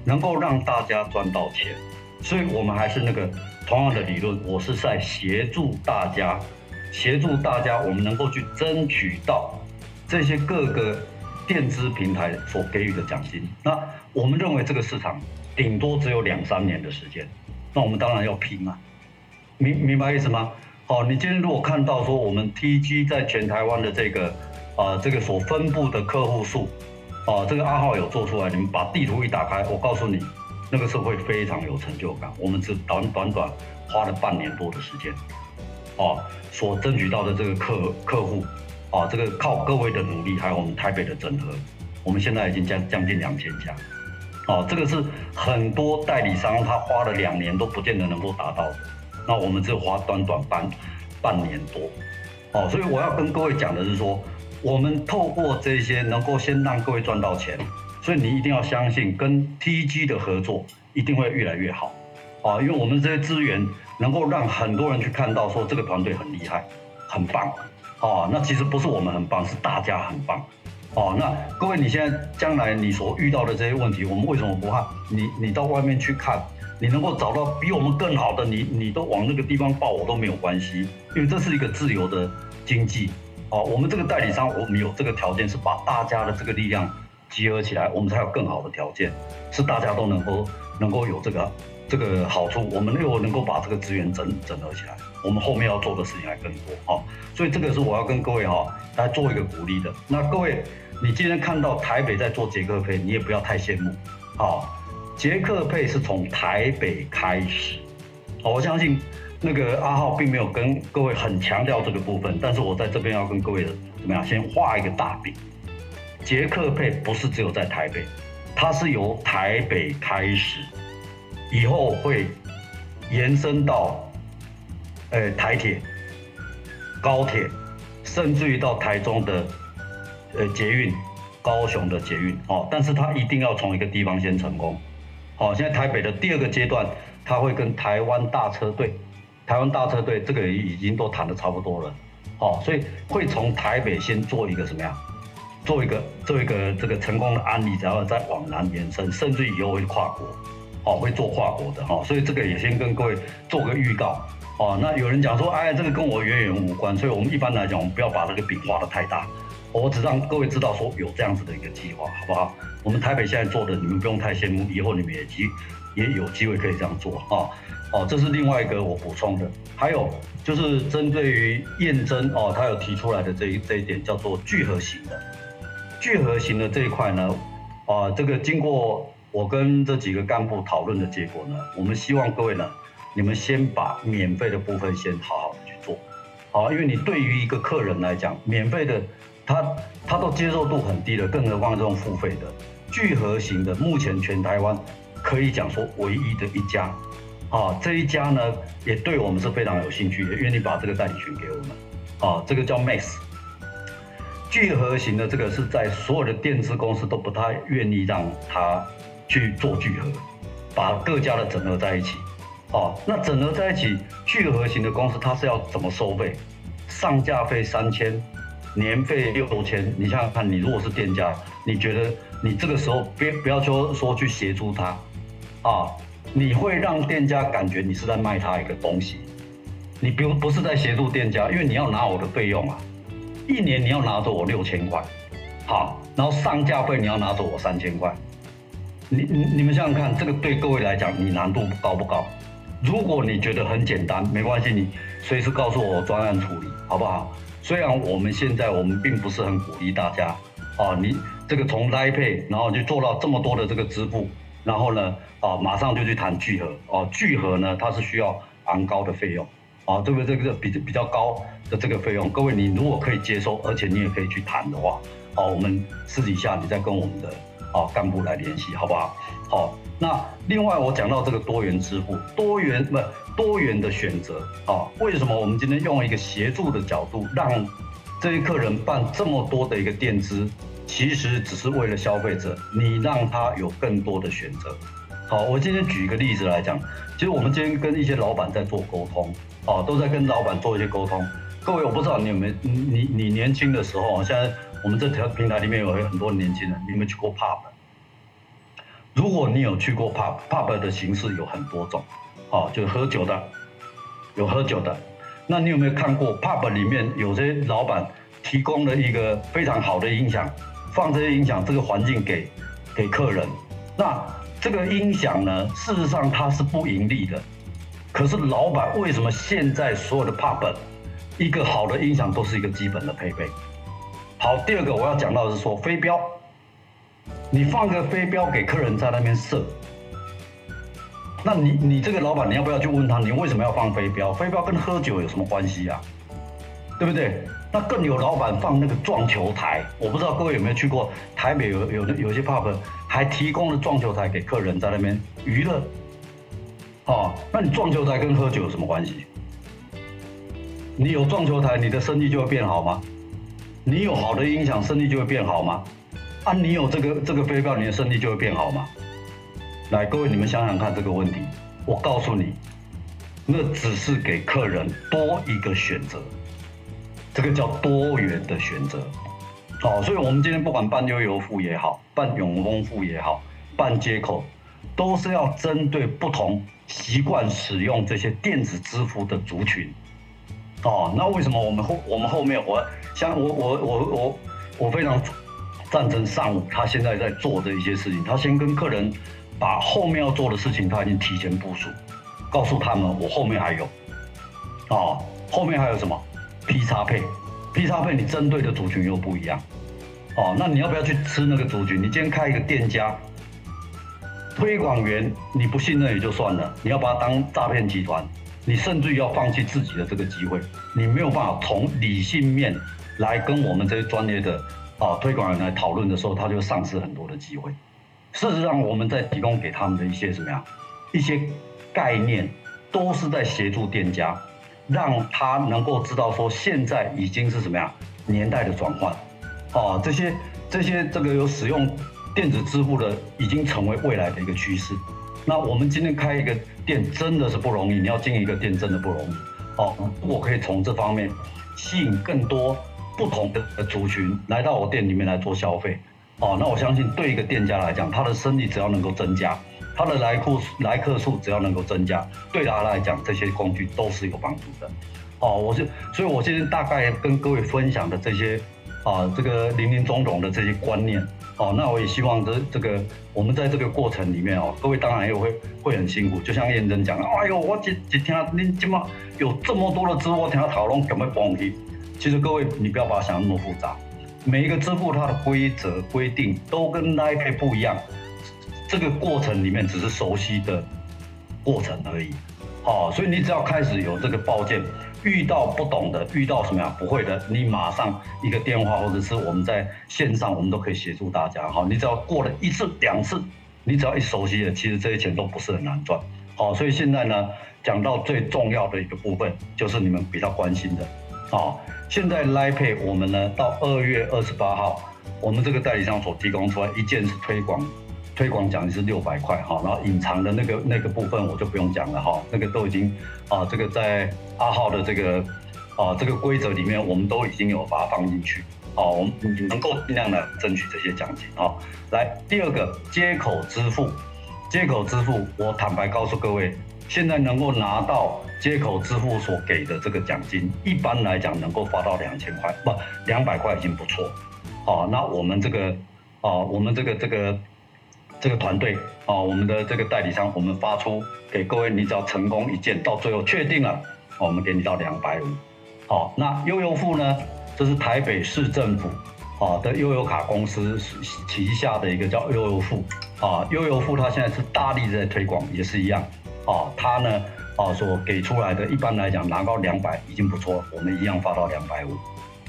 能够让大家赚到钱。所以我们还是那个同样的理论，我是在协助大家，协助大家，我们能够去争取到这些各个电资平台所给予的奖金。那我们认为这个市场。顶多只有两三年的时间，那我们当然要拼啊，明明白意思吗？好，你今天如果看到说我们 TG 在全台湾的这个啊、呃、这个所分布的客户数，啊这个阿浩有做出来，你们把地图一打开，我告诉你，那个是会非常有成就感。我们只短短短花了半年多的时间，哦所争取到的这个客客户，啊这个靠各位的努力，还有我们台北的整合，我们现在已经将将近两千家。哦，这个是很多代理商他花了两年都不见得能够达到的，那我们只有花短短半半年多，哦，所以我要跟各位讲的是说，我们透过这些能够先让各位赚到钱，所以你一定要相信跟 TG 的合作一定会越来越好，啊，因为我们这些资源能够让很多人去看到说这个团队很厉害，很棒，哦，那其实不是我们很棒，是大家很棒。哦，那各位，你现在将来你所遇到的这些问题，我们为什么不怕？你你到外面去看，你能够找到比我们更好的，你你都往那个地方报，我都没有关系，因为这是一个自由的经济。哦，我们这个代理商，我们有这个条件，是把大家的这个力量集合起来，我们才有更好的条件，是大家都能够能够有这个这个好处，我们又能够把这个资源整整合起来，我们后面要做的事情还更多。哦，所以这个是我要跟各位哈来做一个鼓励的。那各位。你今天看到台北在做捷克配，你也不要太羡慕。好，捷克配是从台北开始。我相信那个阿浩并没有跟各位很强调这个部分，但是我在这边要跟各位怎么样？先画一个大饼。捷克配不是只有在台北，它是由台北开始，以后会延伸到，呃，台铁、高铁，甚至于到台中的。呃，捷运，高雄的捷运哦，但是它一定要从一个地方先成功，好，现在台北的第二个阶段，它会跟台湾大车队，台湾大车队这个已经都谈的差不多了，好，所以会从台北先做一个什么呀，做一个做一个这个成功的案例，然后再往南延伸，甚至以后会跨国，哦，会做跨国的哈，所以这个也先跟各位做个预告，哦，那有人讲说，哎，这个跟我远远无关，所以我们一般来讲，我们不要把这个饼画得太大。我只让各位知道说有这样子的一个计划，好不好？我们台北现在做的，你们不用太羡慕，以后你们也机也有机会可以这样做啊。哦，这是另外一个我补充的。还有就是针对于验证哦，他有提出来的这一这一点叫做聚合型的，聚合型的这一块呢，啊，这个经过我跟这几个干部讨论的结果呢，我们希望各位呢，你们先把免费的部分先好好的去做，好，因为你对于一个客人来讲，免费的。他他都接受度很低的，更何况这种付费的。聚合型的，目前全台湾可以讲说唯一的一家，啊，这一家呢也对我们是非常有兴趣也，愿意把这个代理权给我们，啊，这个叫 Max 聚合型的这个是在所有的电子公司都不太愿意让他去做聚合，把各家的整合在一起，哦，那整合在一起聚合型的公司它是要怎么收费？上架费三千。年费六千，你想想看，你如果是店家，你觉得你这个时候别不要说说去协助他，啊，你会让店家感觉你是在卖他一个东西，你不不是在协助店家，因为你要拿我的费用啊，一年你要拿走我六千块，好，然后上架费你要拿走我三千块，你你你们想想看，这个对各位来讲，你难度高不高？如果你觉得很简单，没关系，你随时告诉我，我专案处理，好不好？虽然我们现在我们并不是很鼓励大家，啊，你这个从 Line Pay 然后就做到这么多的这个支付，然后呢，啊，马上就去谈聚合，哦，聚合呢它是需要昂高的费用，啊，这个这个比比较高的这个费用，各位你如果可以接受，而且你也可以去谈的话，好，我们私底下你再跟我们的啊干部来联系，好不好？好，那另外我讲到这个多元支付，多元不。多元的选择啊，为什么我们今天用一个协助的角度，让这些客人办这么多的一个垫资，其实只是为了消费者，你让他有更多的选择。好，我今天举一个例子来讲，其实我们今天跟一些老板在做沟通，啊，都在跟老板做一些沟通。各位，我不知道你有没有，你你年轻的时候，现在我们这条平台里面有很多年轻人，你有没有去过 pub？如果你有去过 pub，pub 的形式有很多种。哦，就喝酒的，有喝酒的。那你有没有看过 pub 里面有些老板提供了一个非常好的音响，放这些音响这个环境给给客人。那这个音响呢，事实上它是不盈利的。可是老板为什么现在所有的 pub 一个好的音响都是一个基本的配备？好，第二个我要讲到的是说飞镖，你放个飞镖给客人在那边射。那你你这个老板，你要不要去问他，你为什么要放飞镖？飞镖跟喝酒有什么关系啊？对不对？那更有老板放那个撞球台，我不知道各位有没有去过台北有有有些 pub 还提供了撞球台给客人在那边娱乐。哦，那你撞球台跟喝酒有什么关系？你有撞球台，你的生意就会变好吗？你有好的音响，生意就会变好吗？啊，你有这个这个飞镖，你的生意就会变好吗？来，各位，你们想想看这个问题。我告诉你，那只是给客人多一个选择，这个叫多元的选择。哦，所以我们今天不管办悠游付也好，办永丰付也好，办接口，都是要针对不同习惯使用这些电子支付的族群。哦，那为什么我们后我们后面我像我我我我我非常赞成上午他现在在做的一些事情，他先跟客人把后面要做的事情他已经提前部署，告诉他们我后面还有，哦，后面还有什么 P 叉配。P 叉配你针对的族群又不一样，哦，那你要不要去吃那个族群？你今天开一个店家，推广员你不信任也就算了，你要把它当诈骗集团，你甚至于要放弃自己的这个机会，你没有办法从理性面来跟我们这些专业的啊推广人来讨论的时候，他就丧失很多的机会。事实上，我们在提供给他们的一些什么呀，一些概念，都是在协助店家。让他能够知道说，现在已经是什么样年代的转换，哦，这些这些这个有使用电子支付的，已经成为未来的一个趋势。那我们今天开一个店真的是不容易，你要经营一个店真的不容易，哦，我可以从这方面吸引更多不同的族群来到我店里面来做消费，哦，那我相信对一个店家来讲，他的生意只要能够增加。他的来客来客数只要能够增加，对他来讲，这些工具都是有帮助的。哦，我是，所以我今天大概跟各位分享的这些，啊，这个林林总总的这些观念，哦，那我也希望这这个我们在这个过程里面哦，各位当然也会会很辛苦，就像验真讲的，哎呦，我一一听您这么有这么多的支付，我听他讨论怎么帮你。其实各位你不要把它想那么复杂，每一个支付它的规则规定都跟 Line Pay 不一样。这个过程里面只是熟悉的过程而已，好，所以你只要开始有这个报件，遇到不懂的，遇到什么样不会的，你马上一个电话或者是我们在线上，我们都可以协助大家，好，你只要过了一次两次，你只要一熟悉了，其实这些钱都不是很难赚，好，所以现在呢，讲到最重要的一个部分，就是你们比较关心的，好，现在 Line Pay 我们呢到二月二十八号，我们这个代理商所提供出来一件是推广。推广奖金是六百块哈，然后隐藏的那个那个部分我就不用讲了哈，那个都已经啊，这个在阿浩的这个啊这个规则里面，我们都已经有把它放进去，好，我们能够尽量的争取这些奖金啊。来，第二个接口支付，接口支付，我坦白告诉各位，现在能够拿到接口支付所给的这个奖金，一般来讲能够发到两千块，不，两百块已经不错。好，那我们这个啊，我们这个这个。这个团队啊，我们的这个代理商，我们发出给各位，你只要成功一件，到最后确定了，我们给你到两百五。好，那悠游付呢？这是台北市政府啊的悠游卡公司旗下的一个叫悠游付啊，悠游付它现在是大力在推广，也是一样啊，它呢啊所给出来的，一般来讲拿到两百已经不错，我们一样发到两百五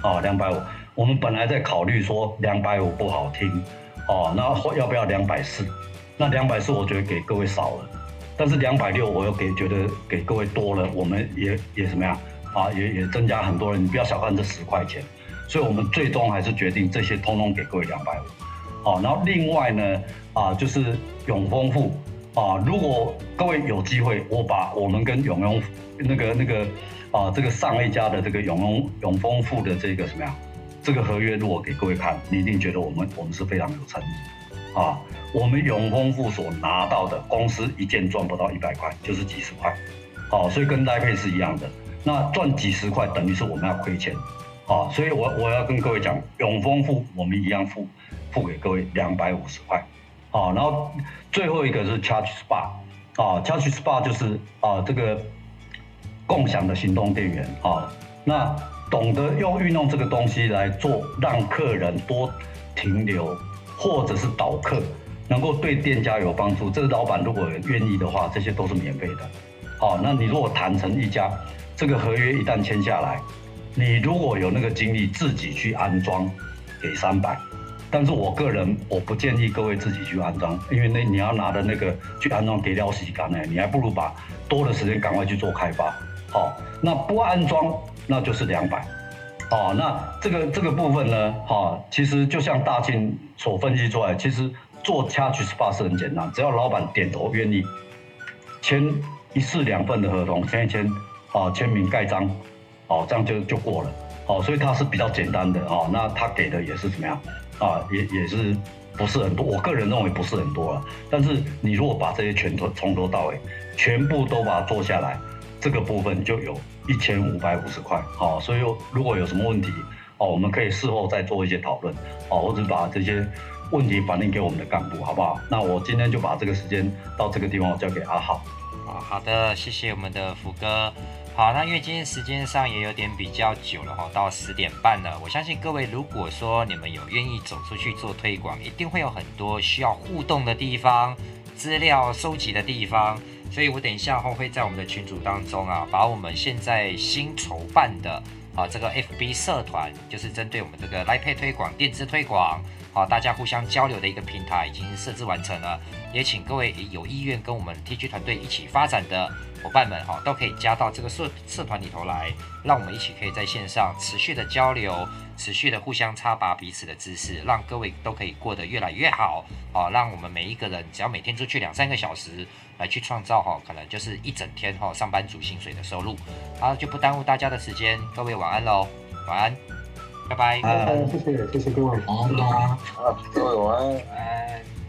啊，两百五。我们本来在考虑说两百五不好听。哦，那要不要两百四？那两百四我觉得给各位少了，但是两百六我又给觉得给各位多了，我们也也怎么样啊？也也增加很多人，你不要小看这十块钱，所以我们最终还是决定这些通通给各位两百五。哦，然后另外呢啊，就是永丰富啊，如果各位有机会，我把我们跟永丰那个那个啊这个上一家的这个永丰永丰富的这个什么呀？这个合约如果给各位看，你一定觉得我们我们是非常有诚意啊！我们永丰富所拿到的公司一件赚不到一百块，就是几十块，好，所以跟搭配是一样的。那赚几十块等于是我们要亏钱，啊，所以我我要跟各位讲，永丰富我们一样付付给各位两百五十块，啊，然后最后一个是 Charge Spa，啊，Charge Spa 就是啊这个共享的行动电源啊，那。懂得用运用这个东西来做，让客人多停留，或者是导客，能够对店家有帮助。这个老板如果愿意的话，这些都是免费的。好，那你如果谈成一家，这个合约一旦签下来，你如果有那个精力自己去安装，给三百。但是我个人我不建议各位自己去安装，因为那你要拿的那个去安装给料洗干呢，你还不如把多的时间赶快去做开发。好，那不安装。那就是两百，哦，那这个这个部分呢，哈、其实就像大庆所分析出来，其实做 Charge Spot 是很简单，只要老板点头愿意签一式两份的合同，签一签，啊、签名盖章，哦，这样就就过了，哦，所以它是比较简单的哦。那他给的也是怎么样啊？也也是不是很多？我个人认为不是很多了。但是你如果把这些全都从头到尾全部都把它做下来，这个部分就有一千五百五十块。好，所以如果有什么问题哦，我们可以事后再做一些讨论哦，或者把这些问题反映给我们的干部，好不好？那我今天就把这个时间到这个地方交给阿浩。啊，好的，谢谢我们的福哥。好，那因为今天时间上也有点比较久了哈，到十点半了。我相信各位，如果说你们有愿意走出去做推广，一定会有很多需要互动的地方、资料收集的地方。所以我等一下后会在我们的群组当中啊，把我们现在新筹办的啊这个 FB 社团，就是针对我们这个 l i p a y 推广、电资推广，好，大家互相交流的一个平台，已经设置完成了。也请各位有意愿跟我们 TG 团队一起发展的伙伴们哈，都可以加到这个社社团里头来，让我们一起可以在线上持续的交流，持续的互相插拔彼此的知识，让各位都可以过得越来越好啊！让我们每一个人只要每天出去两三个小时来去创造哈，可能就是一整天哈上班族薪水的收入。好，就不耽误大家的时间，各位晚安喽，晚安，拜拜。谢谢谢谢各位，好，各位晚安。